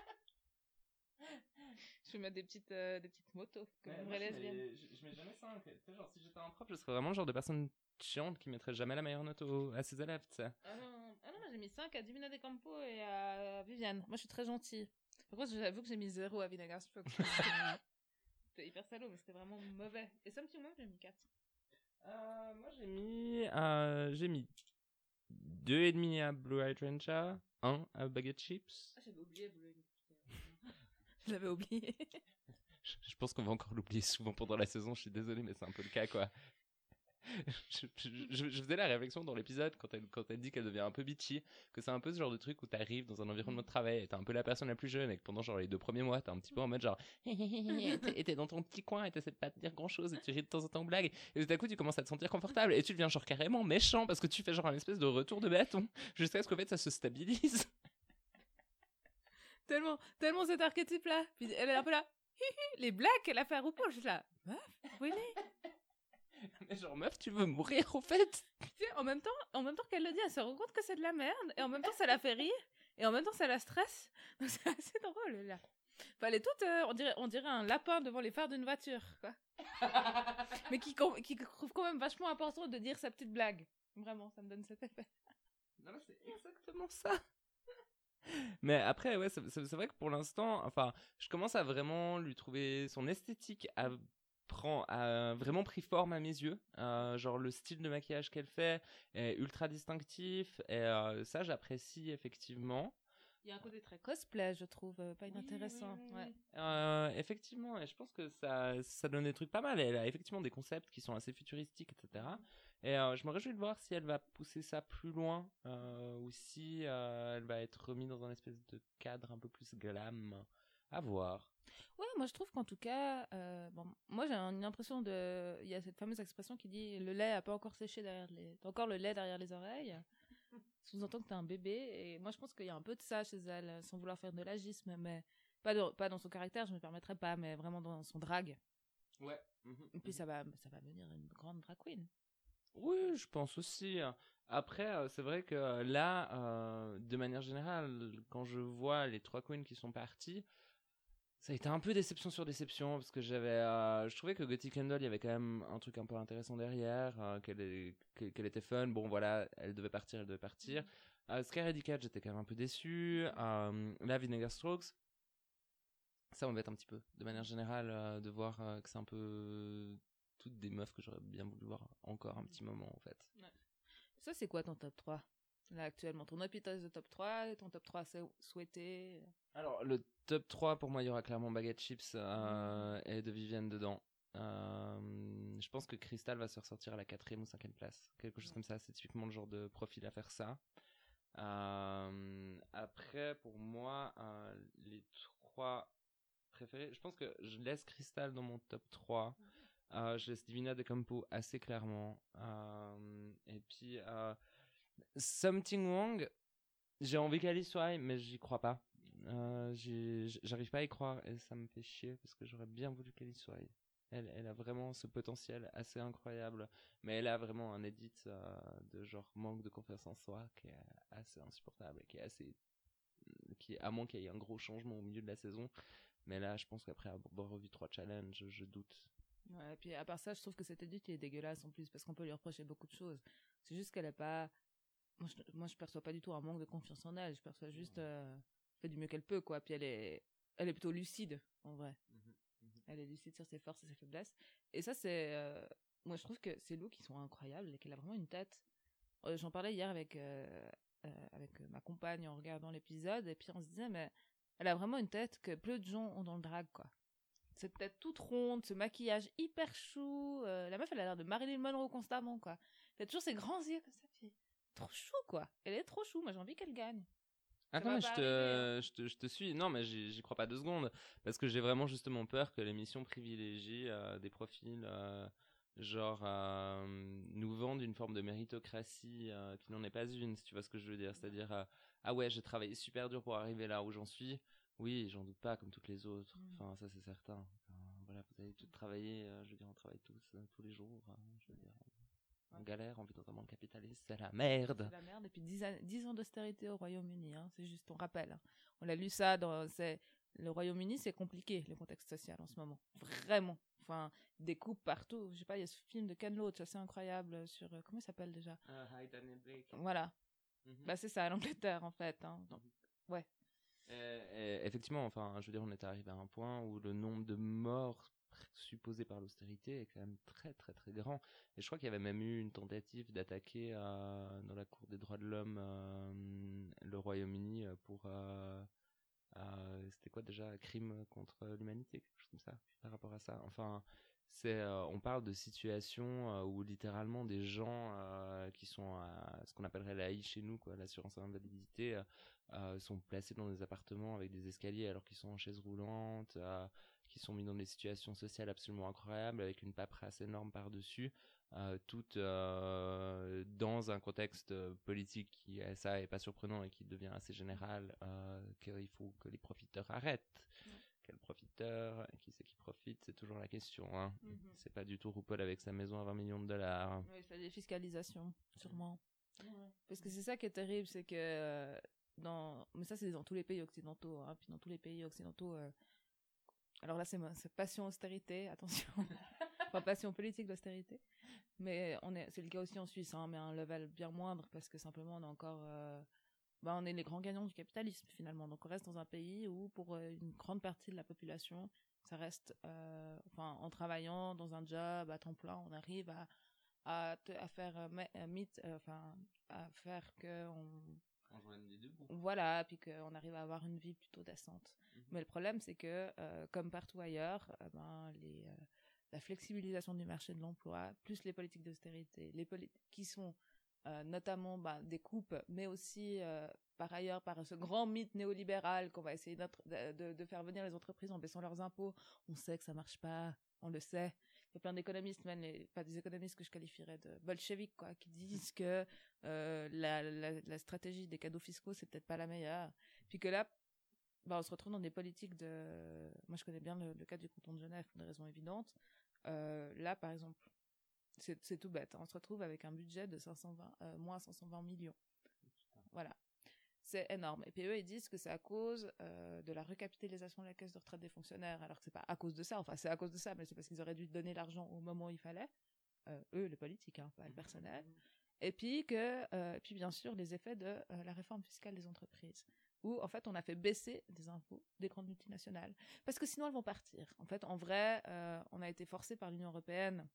je vais mettre des petites, euh, des petites motos, comme une vraie lesbienne. je, mets jamais 5. genre, si j'étais un prof, je serais vraiment le genre de personne chiante qui mettrait jamais la meilleure note à ses élèves. Ah non, ah non moi j'ai mis 5 à Divina De Campo et à Viviane. Moi je suis très gentille. Par contre, j'avoue que j'ai mis 0 à Vinegar. C'était hyper salaud, mais c'était vraiment mauvais. Et ça me tue moi, j'ai mis 4. Euh, moi, j'ai mis, euh, j'ai mis 2,5 à Blue Hydrangea, 1 à Baguette Chips. Ah, j'avais oublié, vous l'avez Je l'avais oublié. Je, pense qu'on va encore l'oublier souvent pendant la saison, je suis désolé, mais c'est un peu le cas, quoi. Je, je- faisais la réflexion dans l'épisode quand elle, dit qu'elle devient un peu bitchy, que c'est un peu ce genre de truc où t'arrives dans un environnement de travail et t'es un peu la personne la plus jeune et que pendant genre les deux premiers mois t'es un petit peu en mode genre et t'es dans ton petit coin et t'essaies de pas te dire grand chose et tu ris de temps en temps aux blagues et tout à coup tu commences à te sentir confortable et tu deviens genre carrément méchant parce que tu fais genre un espèce de retour de bâton jusqu'à ce qu'en fait ça se stabilise. Tellement, tellement cet archétype-là. Puis elle est un peu là. Les blagues qu'elle a fait à RuPaul, je suis là. Meuf, really Mais genre meuf tu veux mourir au fait? En même temps, en même temps qu'elle le dit, elle se rend compte que c'est de la merde, et en même temps, ça la fait rire, et en même temps, ça la stresse. Donc, c'est assez drôle, là. Enfin, elle est toute, euh, on, dirait, on dirait un lapin devant les phares d'une voiture, quoi. Mais qui, qui trouve quand même vachement important de dire sa petite blague. Vraiment, ça me donne cet effet. Non, c'est exactement ça. Mais après, ouais, c'est vrai que pour l'instant, enfin, je commence à vraiment lui trouver son esthétique a, prend, a vraiment pris forme à mes yeux. Euh, genre le style de maquillage qu'elle fait est ultra distinctif et euh, ça, j'apprécie effectivement. Il y a un côté très cosplay, je trouve, euh, pas inintéressant. Ouais. Euh, effectivement, et je pense que ça, ça donne des trucs pas mal. Elle a effectivement des concepts qui sont assez futuristiques, etc. Et euh, je me réjouis de voir si elle va pousser ça plus loin euh, ou si euh, elle va être remise dans un espèce de cadre un peu plus glam. À voir. Ouais, moi je trouve qu'en tout cas, euh, bon, moi j'ai une impression de, il y a cette fameuse expression qui dit le lait a pas encore séché derrière les, t'as encore le lait derrière les oreilles. Sous-entend que t'es un bébé et moi je pense qu'il y a un peu de ça chez elle, sans vouloir faire de l'agisme, mais pas de- pas dans son caractère, je me permettrais pas, mais vraiment dans son drag. Ouais. Et puis ça va, ça va devenir une grande drag queen. Oui, je pense aussi. Après, euh, c'est vrai que là, euh, de manière générale, quand je vois les trois queens qui sont partis, ça a été un peu déception sur déception parce que j'avais, euh, je trouvais que Gothic Candle, il y avait quand même un truc un peu intéressant derrière, euh, qu'elle était fun. Bon, voilà, elle devait partir, elle devait partir. Euh, Sky j'étais quand même un peu déçu. Euh, là, Vinegar Strokes, ça m'embête un petit peu, de manière générale, euh, de voir euh, que c'est un peu toutes des meufs que j'aurais bien voulu voir encore un petit moment, en fait. Ça c'est quoi ton top 3 Là actuellement, ton épisode de top 3, ton top 3 sou- souhaité. Alors, le top 3, pour moi, il y aura clairement Baguette Chips euh, et de Vivienne dedans. Euh, je pense que Crystal va se ressortir à la quatrième ou cinquième place. Quelque chose comme ça. C'est typiquement le genre de profil à faire ça. Euh, après, pour moi, euh, les trois préférés, je pense que je laisse Crystal dans mon top 3. Euh, je laisse Divina de Campo assez clairement. Euh, et puis, euh, Something Wrong, j'ai envie qu'elle y soit, mais j'y crois pas. Euh, J'arrive pas à y croire et ça me fait chier parce que j'aurais bien voulu qu'elle y soit. Elle, elle a vraiment ce potentiel assez incroyable, mais elle a vraiment un edit de genre manque de confiance en soi qui est assez insupportable et qui est assez. à moins qu'il y ait un gros changement au milieu de la saison. Mais là, je pense qu'après avoir revu trois challenges, je doute. Ouais, et puis à part ça, je trouve que cet edit il est dégueulasse en plus parce qu'on peut lui reprocher beaucoup de choses. C'est juste qu'elle est pas. Moi je, moi, je perçois pas du tout un manque de confiance en elle. Je perçois juste. Euh... fait du mieux qu'elle peut, quoi. Puis elle est, elle est plutôt lucide, en vrai. Elle est lucide sur ses forces et ses faiblesses. Et ça, c'est. euh, Moi, je trouve que ces looks, qui sont incroyables et qu'elle a vraiment une tête. Euh, J'en parlais hier avec, euh, avec ma compagne en regardant l'épisode, et puis on se disait, mais elle a vraiment une tête que peu de gens ont dans le drag, quoi. Cette tête toute ronde, ce maquillage hyper chou. euh, la meuf, elle a l'air de Marilyn Monroe constamment, quoi. Elle a toujours ses grands yeux comme ça, puis trop chou, quoi. Elle est trop chou. Moi, j'ai envie qu'elle gagne. Attends, mais je te, arriver, hein. je, te, je te suis. Non, mais j'y crois pas deux secondes. Parce que j'ai vraiment justement peur que l'émission privilégie euh, des profils euh, genre nous vendre une forme de méritocratie qui n'en est pas une, si tu vois ce que je veux dire. C'est-à-dire, ah ouais, j'ai travaillé super dur pour arriver là où j'en suis. Oui, j'en doute pas, comme toutes les autres. Mmh. Enfin, ça c'est certain. voilà, vous avez tout travaillé, je veux dire, on travaille tous, tous les jours. Hein, je veux dire, en galère, on vit dans un monde capitaliste, c'est la merde. C'est la merde. Et puis 10, ans d'austérité au Royaume-Uni, hein, c'est juste, on rappelle. Hein. On a lu ça dans, c'est, le Royaume-Uni, c'est compliqué, le contexte social en ce moment. Vraiment. Enfin, des coupes partout. Je sais pas, il y a ce film de Ken Loach assez incroyable sur, euh, comment il s'appelle déjà? Uh, voilà. Mm-hmm. Bah, c'est ça, l'Angleterre, en fait, hein. Donc, ouais. Effectivement, enfin, je veux dire, on est arrivé à un point où le nombre de morts supposé par l'austérité est quand même très très très grand. Et je crois qu'il y avait même eu une tentative d'attaquer euh, dans la Cour des droits de l'homme euh, le Royaume-Uni euh, pour c'était quoi déjà crime contre l'humanité quelque chose comme ça par rapport à ça. Enfin c'est on parle de situations où littéralement des gens qui sont à ce qu'on appellerait l'AI chez nous quoi l'assurance invalidité sont placés dans des appartements avec des escaliers alors qu'ils sont en chaise roulante qui sont mis dans des situations sociales absolument incroyables avec une paperasse énorme par-dessus, euh, tout euh, dans un contexte politique qui, ça, est pas surprenant et qui devient assez général, euh, qu'il faut que les profiteurs arrêtent. Quel profiteur? Qui c'est qui profite? C'est toujours la question. Hein. Mm-hmm. C'est pas du tout RuPaul avec sa maison à 20 millions de dollars. Oui, c'est des fiscalisations, sûrement. Parce que c'est ça qui est terrible, c'est que euh, mais ça c'est dans tous les pays occidentaux, hein, puis dans tous les pays occidentaux, euh, alors là, c'est passion austérité, attention. pas passion politique d'austérité. Mais on est, c'est le cas aussi en Suisse, hein, mais à un level bien moindre parce que simplement on est encore, bah, on est les grands gagnants du capitalisme finalement. Donc on reste dans un pays où pour euh, une grande partie de la population, ça reste, enfin, en travaillant dans un job à temps plein, on arrive à à, à faire enfin, à faire que voilà, puis qu'on arrive à avoir une vie plutôt décente. Mhm. Mais le problème, c'est que, euh, comme partout ailleurs, euh, ben, les, euh, la flexibilisation du marché de l'emploi, plus les politiques d'austérité, les qui sont notamment ben, des coupes, mais aussi par ailleurs par ce grand mythe néolibéral qu'on va essayer de, de, faire venir les entreprises en baissant leurs impôts. On sait que ça marche pas, on le sait y a plein d'économistes, même pas des économistes que je qualifierais de bolcheviques, quoi, qui disent que euh, la, stratégie des cadeaux fiscaux, c'est peut-être pas la meilleure. Puis que là, bah, on se retrouve dans des politiques de... Moi, je connais bien le, cas du canton de Genève pour des raisons évidentes. Euh, là, par exemple, c'est tout bête. Hein. On se retrouve avec un budget de 520, euh, moins 520 millions. Voilà c'est énorme. Et puis eux, ils disent que c'est à cause euh, de la recapitalisation de la caisse de retraite des fonctionnaires, alors que c'est pas à cause de ça. Enfin, c'est à cause de ça, mais c'est parce qu'ils auraient dû donner l'argent au moment où il fallait. Euh, eux, les politiques, hein, pas le mmh. personnel. Et puis que, euh, puis bien sûr, les effets de la réforme fiscale des entreprises, où en fait on a fait baisser des impôts des grandes multinationales, parce que sinon elles vont partir. En fait, en vrai, on a été forcé par l'Union européenne,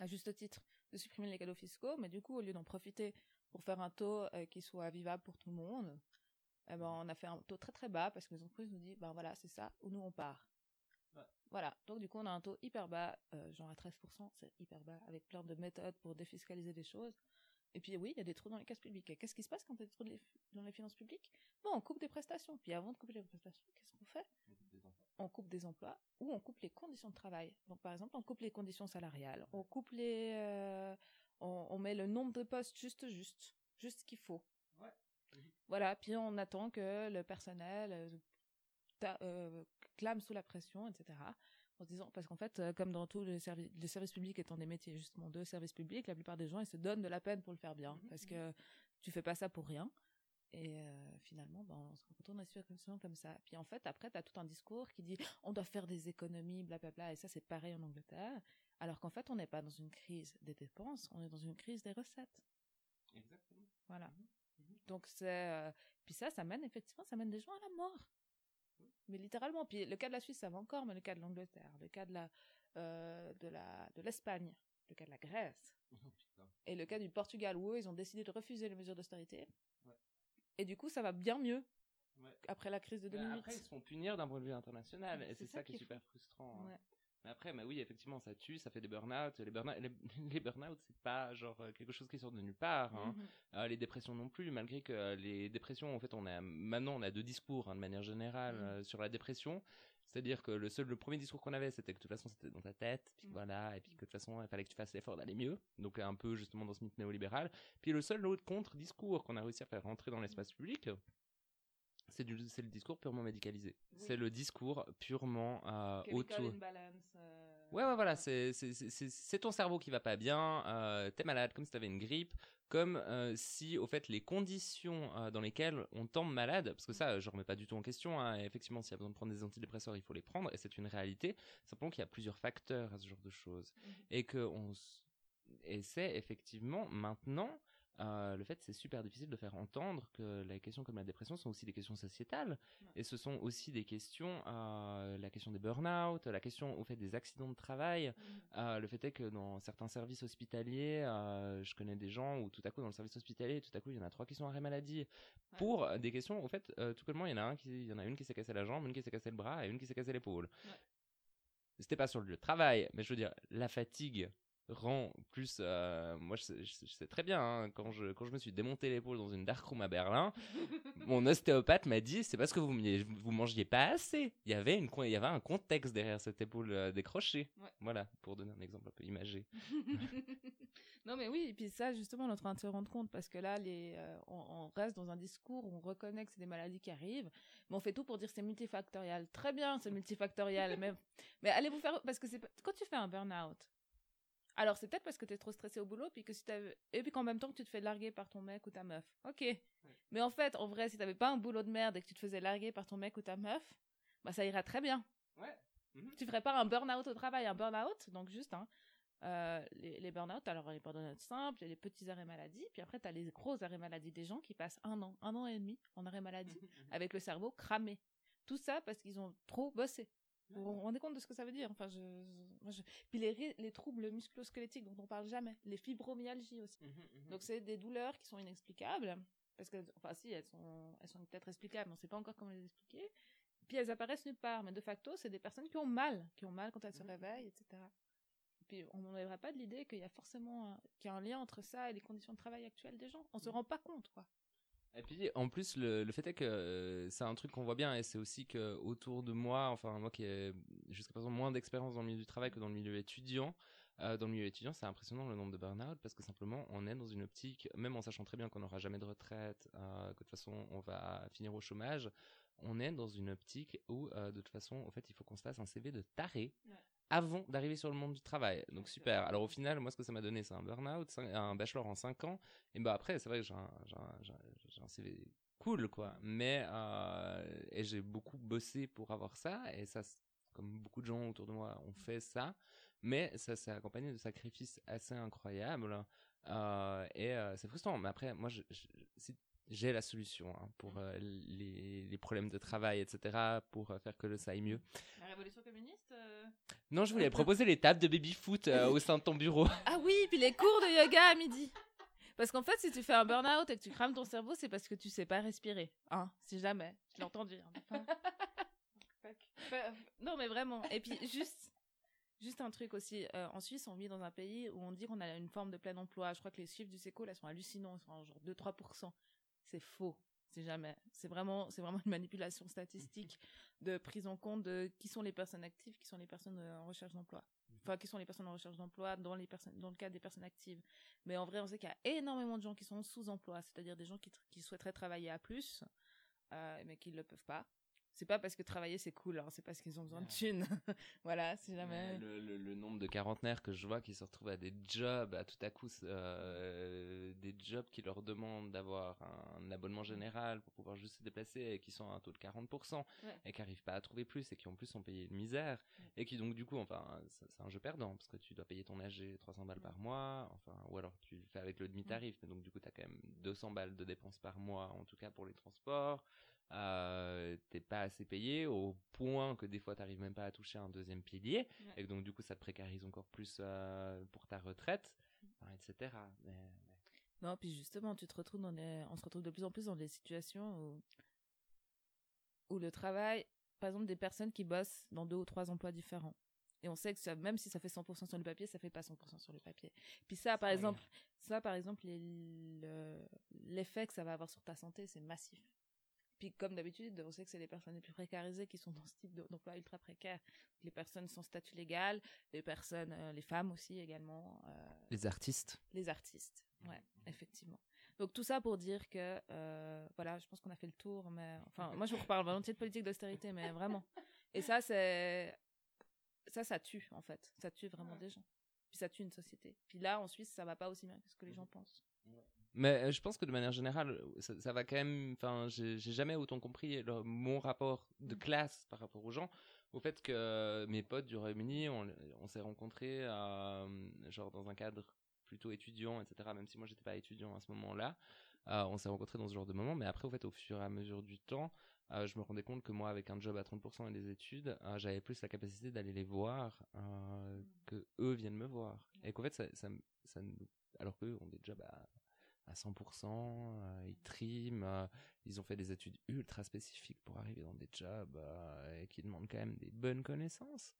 à juste titre, de supprimer les cadeaux fiscaux, mais du coup, au lieu d'en profiter pour faire un taux euh, qui soit vivable pour tout le monde, eh ben, on a fait un taux très très bas parce que les entreprises nous disent, ben voilà, c'est ça, ou nous on part. Voilà, donc du coup on a un taux hyper bas, euh, genre à 13%, c'est hyper bas, avec plein de méthodes pour défiscaliser des choses. Et puis oui, il y a des trous dans les caisses publiques. Et qu'est-ce qui se passe quand il y a des trous dans les finances publiques? Bon, on coupe des prestations. Puis avant de couper les prestations, qu'est-ce qu'on fait? On coupe, des emplois ou on coupe les conditions de travail. Donc par exemple, on coupe les conditions salariales, on coupe les, euh, on, met le nombre de postes juste, juste, juste ce qu'il faut. Voilà, puis on attend que le personnel euh, euh, clame sous la pression, etc. En disant, parce qu'en fait, euh, comme dans tous les services, les services publics étant des métiers justement de services publics, la plupart des gens ils se donnent de la peine pour le faire bien, mhm, parce que mhm. tu fais pas ça pour rien. Et finalement, ben, on se retourne une situation comme ça. Puis en fait, après, tu as tout un discours qui dit on doit faire des économies, blablabla. Et ça, c'est pareil en Angleterre. Alors qu'en fait, on n'est pas dans une crise des dépenses, on est dans une crise des recettes. Exactement. Voilà. Mhm. Mhm. Donc c'est euh, puis ça, ça mène effectivement, ça mène des gens à la mort. Mais littéralement. Puis le cas de la Suisse, ça va encore, mais le cas de l'Angleterre, le cas de la euh, de la de l'Espagne, le cas de la Grèce, oh, et le cas du Portugal où eux, ils ont décidé de refuser les mesures d'austérité. Et du coup, ça va bien mieux. Après la crise de 2008. après, ils se font punir d'un point de vue international, et c'est ça, qui est super frustrant. Hein. Mais après, mais oui, effectivement, ça tue, ça fait des burn-out. Les burn-out, les, burn-out, c'est pas genre euh, quelque chose qui sort de nulle part. Hein. Mhm. Euh, les dépressions non plus, malgré que les dépressions, en fait, on a maintenant on a deux discours hein, de manière générale euh, sur la dépression. C'est-à-dire que le seul, le premier discours qu'on avait, c'était que de toute façon, c'était dans ta tête, puis voilà, et puis que de toute façon, il fallait que tu fasses l'effort d'aller mieux. Donc, un peu, justement, dans ce mythe néolibéral. Puis le seul autre contre-discours qu'on a réussi à faire rentrer dans l'espace public, c'est du c'est le discours purement médicalisé. C'est le discours purement euh, autour. Euh, ouais, ouais, voilà, c'est c'est ton cerveau qui va pas bien, euh, t'es malade comme si t'avais une grippe, comme euh, si, au fait, les conditions euh, dans lesquelles on tombe malade, parce que ça, je remets pas du tout en question, hein, effectivement, s'il y a besoin de prendre des antidépresseurs, il faut les prendre, et c'est une réalité, simplement qu'il y a plusieurs facteurs à ce genre de choses, mmh et que on et c'est effectivement maintenant euh, le fait c'est super difficile de faire entendre que les questions comme la dépression sont aussi des questions sociétales. Et ce sont aussi des questions euh, la question des burn-out la question au fait des accidents de travail. Mmh. euh, le fait est que dans certains services hospitaliers je connais des gens où tout à coup dans le service hospitalier tout à coup il y en a trois qui sont arrêt maladie. Pour des questions au fait tout simplement il y en a un qui il y en a une qui s'est cassé la jambe une qui s'est cassé le bras et une qui s'est cassé l'épaule. C'était pas sur le lieu de travail mais je veux dire la fatigue rend plus euh, moi je sais, très bien hein, quand je quand je me suis démonté l'épaule dans une dark room à Berlin mon ostéopathe m'a dit c'est parce que vous vous mangiez pas assez. Il y avait une il y avait un contexte derrière cette épaule euh, décrochée. Voilà pour donner un exemple un peu imagé. Non mais oui et puis ça justement on est en train de se rendre compte parce que là les euh, on, reste dans un discours où on reconnaît que c'est des maladies qui arrivent mais on fait tout pour dire c'est multifactoriel très bien c'est multifactoriel mais mais allez vous faire parce que c'est quand tu fais un burn out alors, c'est peut-être parce que tu es trop stressé au boulot, puis que si et puis qu'en même temps que tu te fais larguer par ton mec ou ta meuf. Ok. Mais en fait, en vrai, si t'avais pas un boulot de merde et que tu te faisais larguer par ton mec ou ta meuf, bah ça ira très bien. Ouais. Mhm. Tu ferais pas un burn-out au travail, un burn-out, donc juste, hein, euh, les, les burn-out, alors les burn-out simples, il y a les petits arrêts maladie, puis après tu as les gros arrêts maladie des gens qui passent un an, un an et demi en arrêt maladie, avec le cerveau cramé. Tout ça parce qu'ils ont trop bossé. Vous vous rendez compte de ce que ça veut dire? Enfin, je, Puis les, les troubles musculosquelettiques dont on parle jamais, les fibromyalgies aussi. Mmh mmh Donc c'est des douleurs qui sont inexplicables parce que, enfin, si elles sont, elles sont peut-être explicables, mais on sait pas encore comment les expliquer. Puis elles apparaissent nulle part, mais de facto, c'est des personnes qui ont mal, qui ont mal quand elles se mmh réveillent, etc. puis on n'enlèvera pas de l'idée qu'il y a forcément qu'il y a un lien entre ça et les conditions de travail actuelles des gens. On se rend pas compte, quoi. Et puis en plus le, fait est que euh, c'est un truc qu'on voit bien et c'est aussi que autour de moi, enfin moi qui ai jusqu'à présent moins d'expérience dans le milieu du travail que dans le milieu étudiant, euh, dans le milieu étudiant c'est impressionnant le nombre de burn-out parce que simplement on est dans une optique, même en sachant très bien qu'on n'aura jamais de retraite, euh, que de toute façon on va finir au chômage, on est dans une optique où de toute façon en fait il faut qu'on se fasse un CV de taré. Avant d'arriver sur le monde du travail. Donc super. Alors au final, moi ce que ça m'a donné, c'est un burn-out, un bachelor en 5 ans. Et bah après, c'est vrai que j'ai un, CV cool quoi. Mais euh, et j'ai beaucoup bossé pour avoir ça. Et ça, comme beaucoup de gens autour de moi ont fait ça. Mais ça s'est accompagné de sacrifices assez incroyables. Euh, et euh, c'est frustrant. Mais après, moi, je, j'ai la solution hein, pour euh, les, les, problèmes de travail, etc., pour euh, faire que ça aille mieux. La révolution communiste euh Non, je voulais proposer les tables de baby-foot au sein de ton bureau. Ah oui, puis les cours de yoga à midi. Parce qu'en fait, si tu fais un burn-out et que tu crames ton cerveau, c'est parce que tu sais pas respirer. Hein, si jamais. Je l'ai entendu. Hein. non, mais vraiment. Et puis, juste, juste un truc aussi. en Suisse, on vit dans un pays où on dit qu'on a une forme de plein emploi. Je crois que les chiffres du SECO, là, sont hallucinants. Ils sont genre 2-3% c'est faux. C'est jamais. C'est vraiment, c'est vraiment une manipulation statistique de prise en compte de qui sont les personnes actives, qui sont les personnes euh, en recherche d'emploi. Enfin, qui sont les personnes en recherche d'emploi dans les personnes, dans le cas des personnes actives. Mais en vrai, on sait qu'il y a énormément de gens qui sont sous emploi, c'est-à-dire des gens qui, qui souhaiteraient travailler à plus, euh, mais qui ne le peuvent pas c'est pas parce que travailler c'est cool, hein, c'est parce qu'ils ont besoin de thunes. voilà, si jamais. Le, le, nombre de quarantenaires que je vois qui se retrouvent à des jobs, à tout à coup, euh, des jobs qui leur demandent d'avoir un abonnement général pour pouvoir juste se déplacer et qui sont à un taux de 40% et qui n'arrivent pas à trouver plus et qui en plus sont payés une misère et qui donc du coup, enfin, c'est un jeu perdant parce que tu dois payer ton AG 300 balles par mois, enfin, ou alors tu fais avec le demi-tarif, mais donc du coup, tu as quand même 200 balles de dépenses par mois en tout cas pour les transports euh, t'es pas assez payé au point que des fois t'arrives même pas à toucher un deuxième pilier. Et donc du coup ça te précarise encore plus euh, pour ta retraite etc non puis justement tu te retrouves dans on se retrouve de plus en plus dans des situations où où le travail par exemple des personnes qui bossent dans deux ou trois emplois différents. Et on sait que ça, même si ça fait 100% sur le papier, ça fait pas 100% sur le papier. Puis ça, par exemple, ça, par exemple, l'effet que ça va avoir sur ta santé, c'est massif. Puis comme d'habitude, on sait que c'est les personnes les plus précarisées qui sont dans ce type d'emploi ultra précaire. Les personnes sans statut légal, les personnes, euh, les femmes aussi également. Euh, les artistes. Les artistes, ouais, effectivement. Donc tout ça pour dire que, euh, voilà, je pense qu'on a fait le tour, mais enfin, moi je vous reparle volontiers de politique d'austérité, mais vraiment. Et ça, c'est, ça, ça tue en fait, ça tue vraiment des gens. Puis ça tue une société. Puis là, en Suisse, ça va pas aussi bien que ce que les gens pensent. Mais euh, je pense que de manière générale, ça, va quand même. Enfin, j'ai jamais autant compris mon rapport de classe par rapport aux gens. Au fait que mes potes du Royaume-Uni, on, on s'est rencontrés euh, genre dans un cadre plutôt étudiant, etc. Même si moi j'étais pas étudiant à ce moment-là, euh, on s'est rencontrés dans ce genre de moment. Mais après, au fait, au fur et à mesure du temps, euh, je me rendais compte que moi, avec un job à 30% et des études, euh, j'avais plus la capacité d'aller les voir que eux viennent me voir. Et qu'en fait, ça, ça, ça, alors qu'eux ont des jobs à à 100%, ils triment, ils ont fait des études ultra spécifiques pour arriver dans des jobs et qui demandent quand même des bonnes connaissances.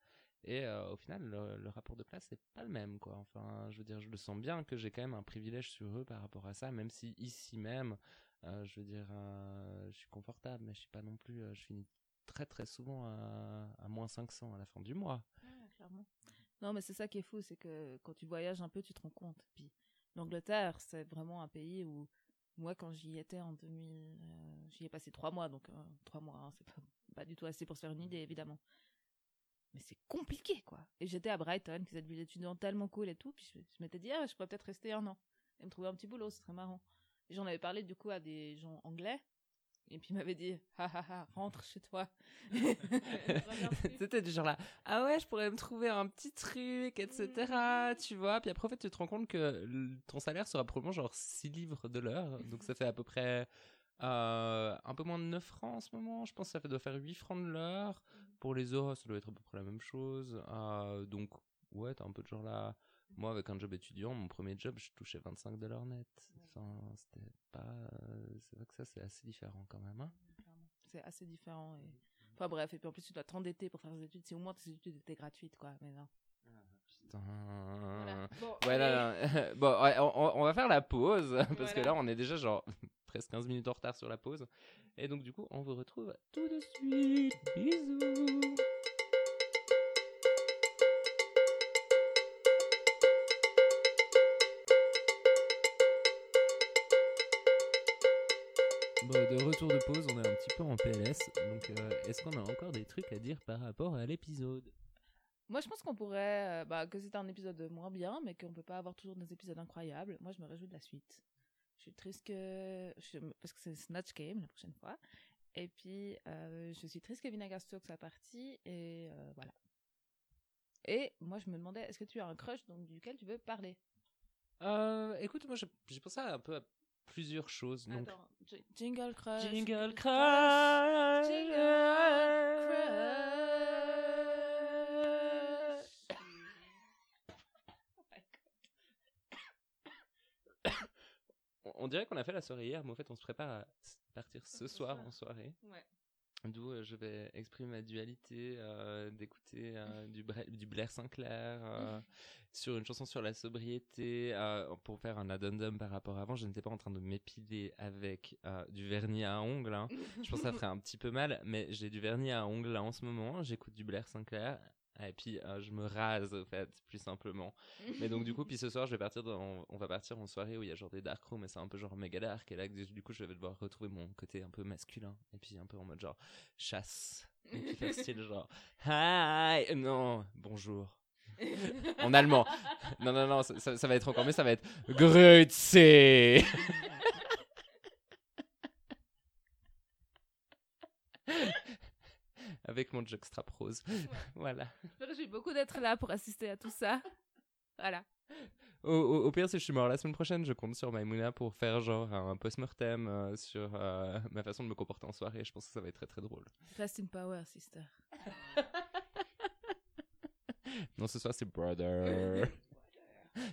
Et euh, au final, le, rapport de classe, c'est pas le même, quoi. Enfin, je veux dire, je le sens bien que j'ai quand même un privilège sur eux par rapport à ça, même si ici même, euh, je veux dire, euh, je suis confortable, mais je suis pas non plus, je finis très très souvent à, moins 500 à la fin du mois. clairement. Non, mais c'est ça qui est fou, c'est que quand tu voyages un peu, tu te rends compte. l'Angleterre, c'est vraiment un pays où moi, quand j'y étais en 2000, j'y ai passé trois mois, donc trois mois, hein, c'est pas, du tout assez pour se faire une idée, évidemment mais c'est compliqué, quoi. Et j'étais à Brighton, qui est cette ville étudiante tellement cool et tout, puis je, m'étais dit, ah, je pourrais peut-être rester un an et me trouver un petit boulot, ce serait marrant. Et j'en avais parlé du coup à des gens anglais, et puis ils m'avaient dit, ah ah ah, rentre chez toi. C'était du genre là, ah ouais, je pourrais me trouver un petit truc, etc. Mm. Tu vois, puis après, en fait, tu te rends compte que ton salaire sera probablement genre 6 livres de l'heure, donc ça fait à peu près euh, un peu moins de 9 francs en ce moment. Je pense que ça doit faire 8 francs de l'heure. Pour les euros, ça doit être à peu près la même chose. Euh, donc, ouais, t'as un peu de genre là. Moi, avec un job étudiant, mon premier job, je touchais 25 dollars net. Enfin, c'était pas. C'est vrai que ça, c'est assez différent quand même. Hein. c'est assez différent. Et... Enfin, bref, et puis en plus, tu dois t'endetter pour faire des études. Si au moins tes études étaient gratuites, quoi. Mais non. Putain. Bon, ouais, bon on, on, va faire la pause parce que là on est déjà genre presque 15 minutes en retard sur la pause. Et donc, du coup, on vous retrouve tout de suite. Bisous. Bon, de retour de pause, on est un petit peu en PLS. Donc, euh, est-ce qu'on a encore des trucs à dire par rapport à l'épisode? Moi, je pense qu'on pourrait, euh, bah, que c'est un épisode moins bien, mais qu'on peut pas avoir toujours des épisodes incroyables. Moi, je me réjouis de la suite. Je suis triste que. parce que c'est Snatch Game la prochaine fois. Et puis, euh, je suis triste que Vinegar Stokes soit parti. Et euh, voilà. Et moi, je me demandais, est-ce que tu as un crush donc, duquel tu veux parler? Euh, Écoute, moi, j'ai pensé un peu à plusieurs choses. Donc... Attends, Jingle Crush. Jingle Crush. Jingle Crush. on dirait qu'on a fait la soirée hier, mais en fait, on se prépare à partir ce soir en soirée. D'où euh, je vais exprimer ma dualité euh, d'écouter euh, du, du, Blair Sinclair sur une chanson sur la sobriété pour faire un addendum par rapport à avant. Je n'étais pas en train de m'épiler avec du vernis à ongles. Hein. Je pense que ça ferait un petit peu mal, mais j'ai du vernis à ongles là en ce moment. J'écoute du Blair Sinclair et puis euh, je me rase au fait, plus simplement. Mais donc du coup, puis ce soir, je vais partir on va partir en soirée où il y a genre des dark rooms, mais c'est un peu genre méga dark. Et là, du coup, je vais devoir retrouver mon côté un peu masculin. Et puis un peu en mode genre chasse. Et puis faire style genre hi, non, bonjour. en allemand. Non, non, non, ça, ça, va être encore mieux, ça va être Grüezi. Avec mon jockstrap rose. voilà. Je beaucoup d'être là pour assister à tout ça. Voilà. Au, pire, si je suis mort la semaine prochaine, je compte sur Maimouna pour faire genre un post-mortem euh, sur euh, ma façon de me comporter en soirée. Je pense que ça va être très très drôle. Rest in power, sister. non, ce soir c'est brother.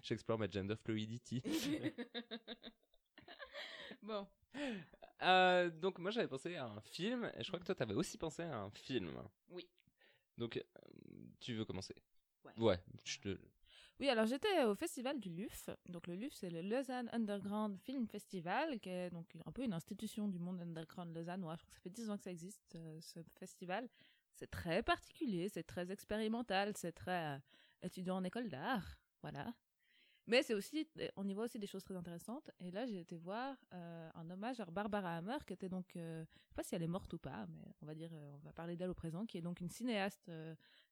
J'explore ma gender fluidity. bon. Euh, donc moi j'avais pensé à un film et je crois que toi t'avais aussi pensé à un film. Oui. Donc euh, tu veux commencer? Ouais. ouais je te... Oui, alors j'étais au festival du LUF. Donc le LUF, c'est le Lausanne Underground Film Festival, qui est donc un peu une institution du monde underground lausannois. Je crois que ça fait 10 ans que ça existe, euh, ce festival. C'est très particulier, c'est très expérimental, c'est très euh, étudiant en école d'art. Voilà. Mais c'est aussi, on y voit aussi des choses très intéressantes. Et là, j'ai été voir euh, un hommage à Barbara Hammer, qui était donc, je sais pas si elle est morte ou pas, mais on va dire, on va parler d'elle au présent, qui est donc une cinéaste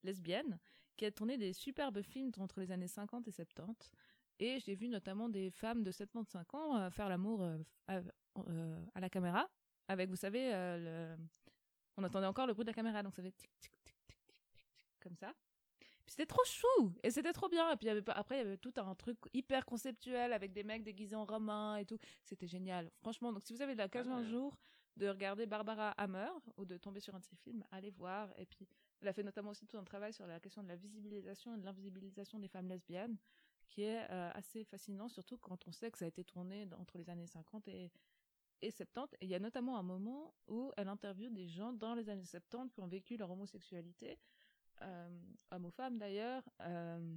lesbienne qui a tourné des superbes films entre les années 50 et 70. Et j'ai vu notamment des femmes de 75 ans euh, faire l'amour euh, euh, à, la caméra, avec, vous savez, le... on entendait encore le bruit de la caméra, donc ça fait tic, tic, tic, tic, tic, comme ça. Puis c'était trop chou et c'était trop bien. Et puis après, il y avait tout un truc hyper conceptuel avec des mecs déguisés en romains et tout. C'était génial. Franchement, donc si vous avez de l'occasion un jour de regarder Barbara Hammer ou de tomber sur un de ses films, allez voir. Et puis elle a fait notamment aussi tout un travail sur la question de la visibilisation et de l'invisibilisation des femmes lesbiennes, qui est euh, assez fascinant, surtout quand on sait que ça a été tourné entre les années 50 et, et 70. Et il y a notamment un moment où elle interviewe des gens dans les années 70 qui ont vécu leur homosexualité, hommes ou femmes d'ailleurs, euh,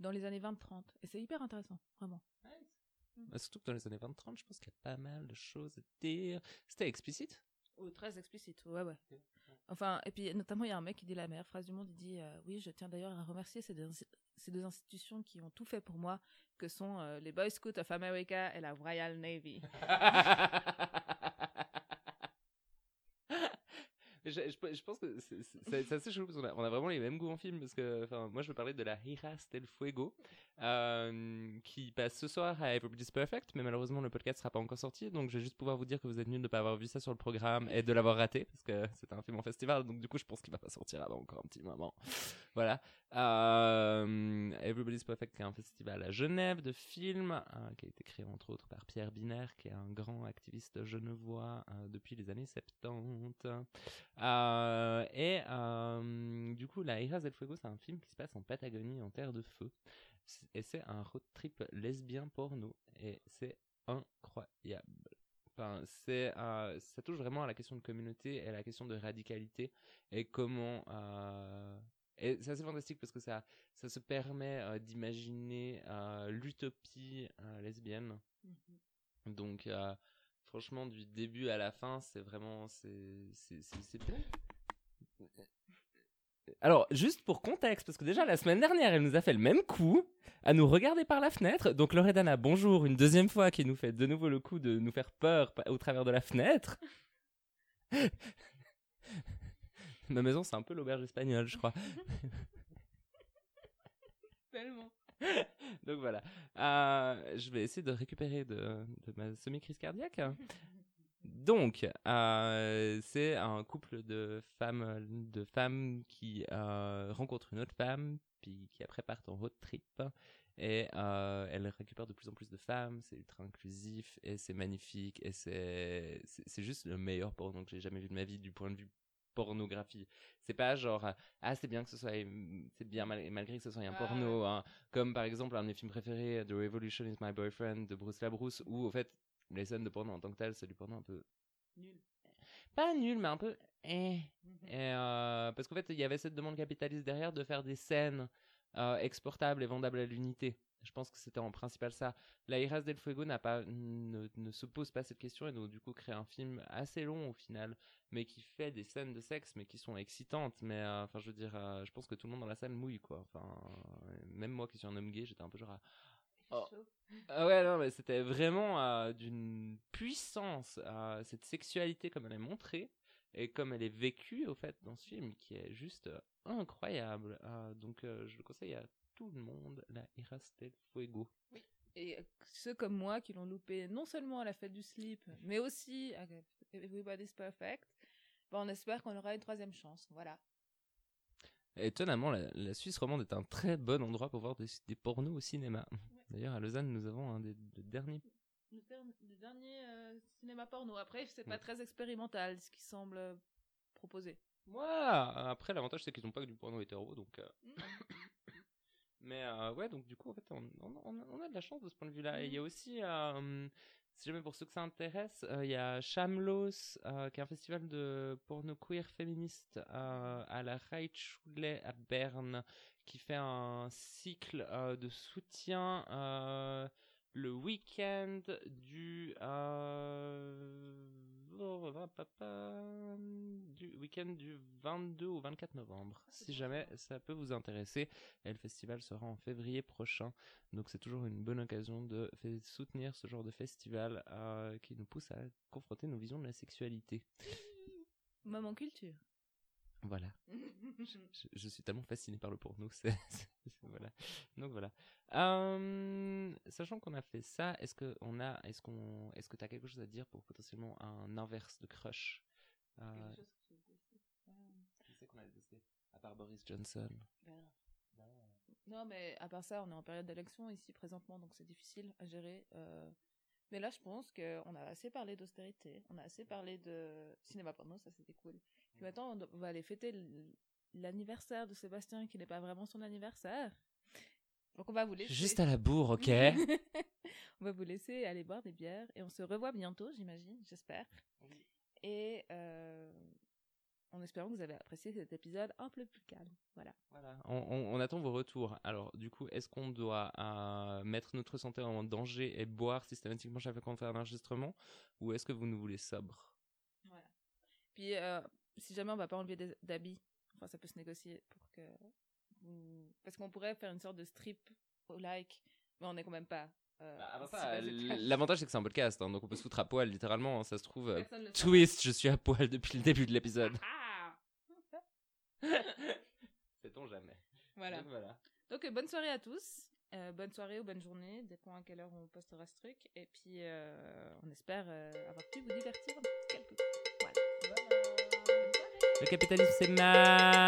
dans les années 20-30. Et c'est hyper intéressant, vraiment. Bah, surtout que dans les années 20-30, je pense qu'il y a pas mal de choses à dire. C'était explicite ou très explicite, ouais, ouais. Enfin, et puis notamment, il y a un mec qui dit la meilleure phrase du monde. Il dit euh, Oui, je tiens d'ailleurs à remercier ces deux, ces deux, institutions qui ont tout fait pour moi, que sont euh, les Boy Scouts of America et la Royal Navy. je, pense que c'est assez chelou parce qu'on a, vraiment les mêmes goûts en film parce que moi je veux parler de la Hiras del Fuego euh, qui passe ce soir à Everybody's Perfect mais malheureusement le podcast sera pas encore sorti donc je vais juste pouvoir vous dire que vous êtes nul de pas avoir vu ça sur le programme et de l'avoir raté parce que c'est un film en festival donc du coup je pense qu'il va pas sortir avant encore un petit moment. Voilà euh, Everybody's Perfect qui est un festival à Genève de films euh, qui a été créé entre autres par Pierre Binaire qui est un grand activiste genevois euh, depuis les années 70 euh, et du coup, La Hijas del Fuego, c'est un film qui se passe en Patagonie, en terre de feu. Et c'est un road trip lesbien porno. Et c'est incroyable. Enfin, c'est, ça touche vraiment à la question de communauté et à la question de radicalité et comment. Et c'est assez fantastique parce que ça, ça se permet d'imaginer l'utopie lesbienne. Mm-hmm. Donc, franchement, du début à la fin, c'est vraiment, c'est, Alors, juste pour contexte, parce que déjà la semaine dernière, elle nous a fait le même coup, à nous regarder par la fenêtre. Donc Loredana, bonjour, une deuxième fois, qui nous fait de nouveau le coup de nous faire peur au travers de la fenêtre. Ma maison, c'est un peu l'auberge espagnole, je crois. Tellement. Donc voilà. Euh, je vais essayer de récupérer de, ma semi-crise cardiaque. Donc, euh, c'est un couple de femmes, de femmes qui euh, rencontrent une autre femme, puis qui après partent en road trip. Et euh, elle récupère de plus en plus de femmes, c'est ultra inclusif, et c'est magnifique, et c'est, c'est, juste le meilleur porno que j'ai jamais vu de ma vie du point de vue pornographie. C'est pas genre ah c'est bien que ce soit c'est bien malgré que ce soit un porno hein. comme par exemple un de mes films préférés The Revolution is my boyfriend de Bruce LaBruce où au fait les scènes de porno en tant que telles c'est du porno un peu nul. Pas nul mais un peu eh. Mhm. Euh, parce qu'en fait il y avait cette demande capitaliste derrière de faire des scènes euh, exportables et vendables à l'unité. Je pense que c'était en principal ça. La Iras del Fuego n'a pas, ne, ne, se pose pas cette question et donc du coup crée un film assez long au final, mais qui fait des scènes de sexe, mais qui sont excitantes. Mais euh, enfin, je veux dire, euh, je pense que tout le monde dans la salle mouille quoi. Enfin, même moi qui suis un homme gay, j'étais un peu genre. Oh. Ah ouais, non, mais c'était vraiment euh, d'une puissance, cette sexualité comme elle est montrée et comme elle est vécue au fait dans ce film, qui est juste incroyable. donc je le conseille à tout le monde la Iras del Fuego. Oui. Et ceux comme moi qui l'ont loupé non seulement à la fête du slip, mais aussi à Everybody's Perfect, ben on espère qu'on aura une troisième chance. Voilà. Étonnamment, la, Suisse romande est un très bon endroit pour voir des, des pornos au cinéma. D'ailleurs, à Lausanne, nous avons un des, derniers. Le, dernier euh, cinéma porno. Après, c'est pas très expérimental, ce qui semble proposé. Moi, après, l'avantage, c'est qu'ils n'ont pas que du porno hétéro, donc. Euh, mm. Mais euh, ouais, donc du coup, en fait, on, on, a de la chance de ce point de vue-là. Et il y a mhm. aussi, euh, si jamais pour ceux que ça intéresse, il y a Chamlos, qui est un festival de porno queer féministe à la Reitschule à Berne, qui fait un cycle de soutien le week-end du du week-end du 22 au 24 novembre. Ah, si jamais ça peut vous intéresser, et le festival sera en février prochain. Donc c'est toujours une bonne occasion de soutenir ce genre de festival euh, qui nous pousse à confronter nos visions de la sexualité. Maman culture. Voilà. je, suis tellement fasciné par le porno. C'est, voilà. Donc voilà. Hum, sachant qu'on a fait ça, est-ce que on a, est-ce qu'on, est-ce que tu as quelque chose à dire pour potentiellement un inverse de crush euh... Qui c'est qu'on a détesté À part Boris Johnson? Ben non, mais à part ça, on est en période d'élection ici présentement, donc c'est difficile à gérer. Euh... Mais là, je pense qu'on a assez parlé d'austérité, on a assez parlé de cinéma porno, ça c'était cool. Puis maintenant, on va aller fêter l'anniversaire de Sébastien, qui n'est pas vraiment son anniversaire. Donc on va vous laisser. Juste à la bourre, ok. on va vous laisser aller boire des bières et on se revoit bientôt, j'imagine, j'espère. Et euh, en espérant que vous avez apprécié cet épisode un peu plus calme. Voilà. Voilà. On, attend vos retours. Alors, du coup, est-ce qu'on doit euh, mettre notre santé en danger et boire systématiquement chaque fois qu'on fait un enregistrement, ou est-ce que vous nous voulez sobre? Voilà. Puis, euh, si jamais on va pas enlever d'habits, enfin, ça peut se négocier pour que parce qu'on pourrait faire une sorte de strip au like, mais on n'est quand même pas. Euh, bah, l'avantage c'est que c'est un podcast, hein, donc on peut se foutre à poil littéralement. Hein, ça se trouve. Euh, twist, je suis à poil depuis le début de l'épisode. Ah Sait-on jamais. Voilà. Donc, euh, bonne soirée à tous. bonne soirée ou bonne journée, dépend à quelle heure on postera ce truc. Et puis, on espère avoir pu vous divertir quelque Voilà. Le capitalisme, c'est mal.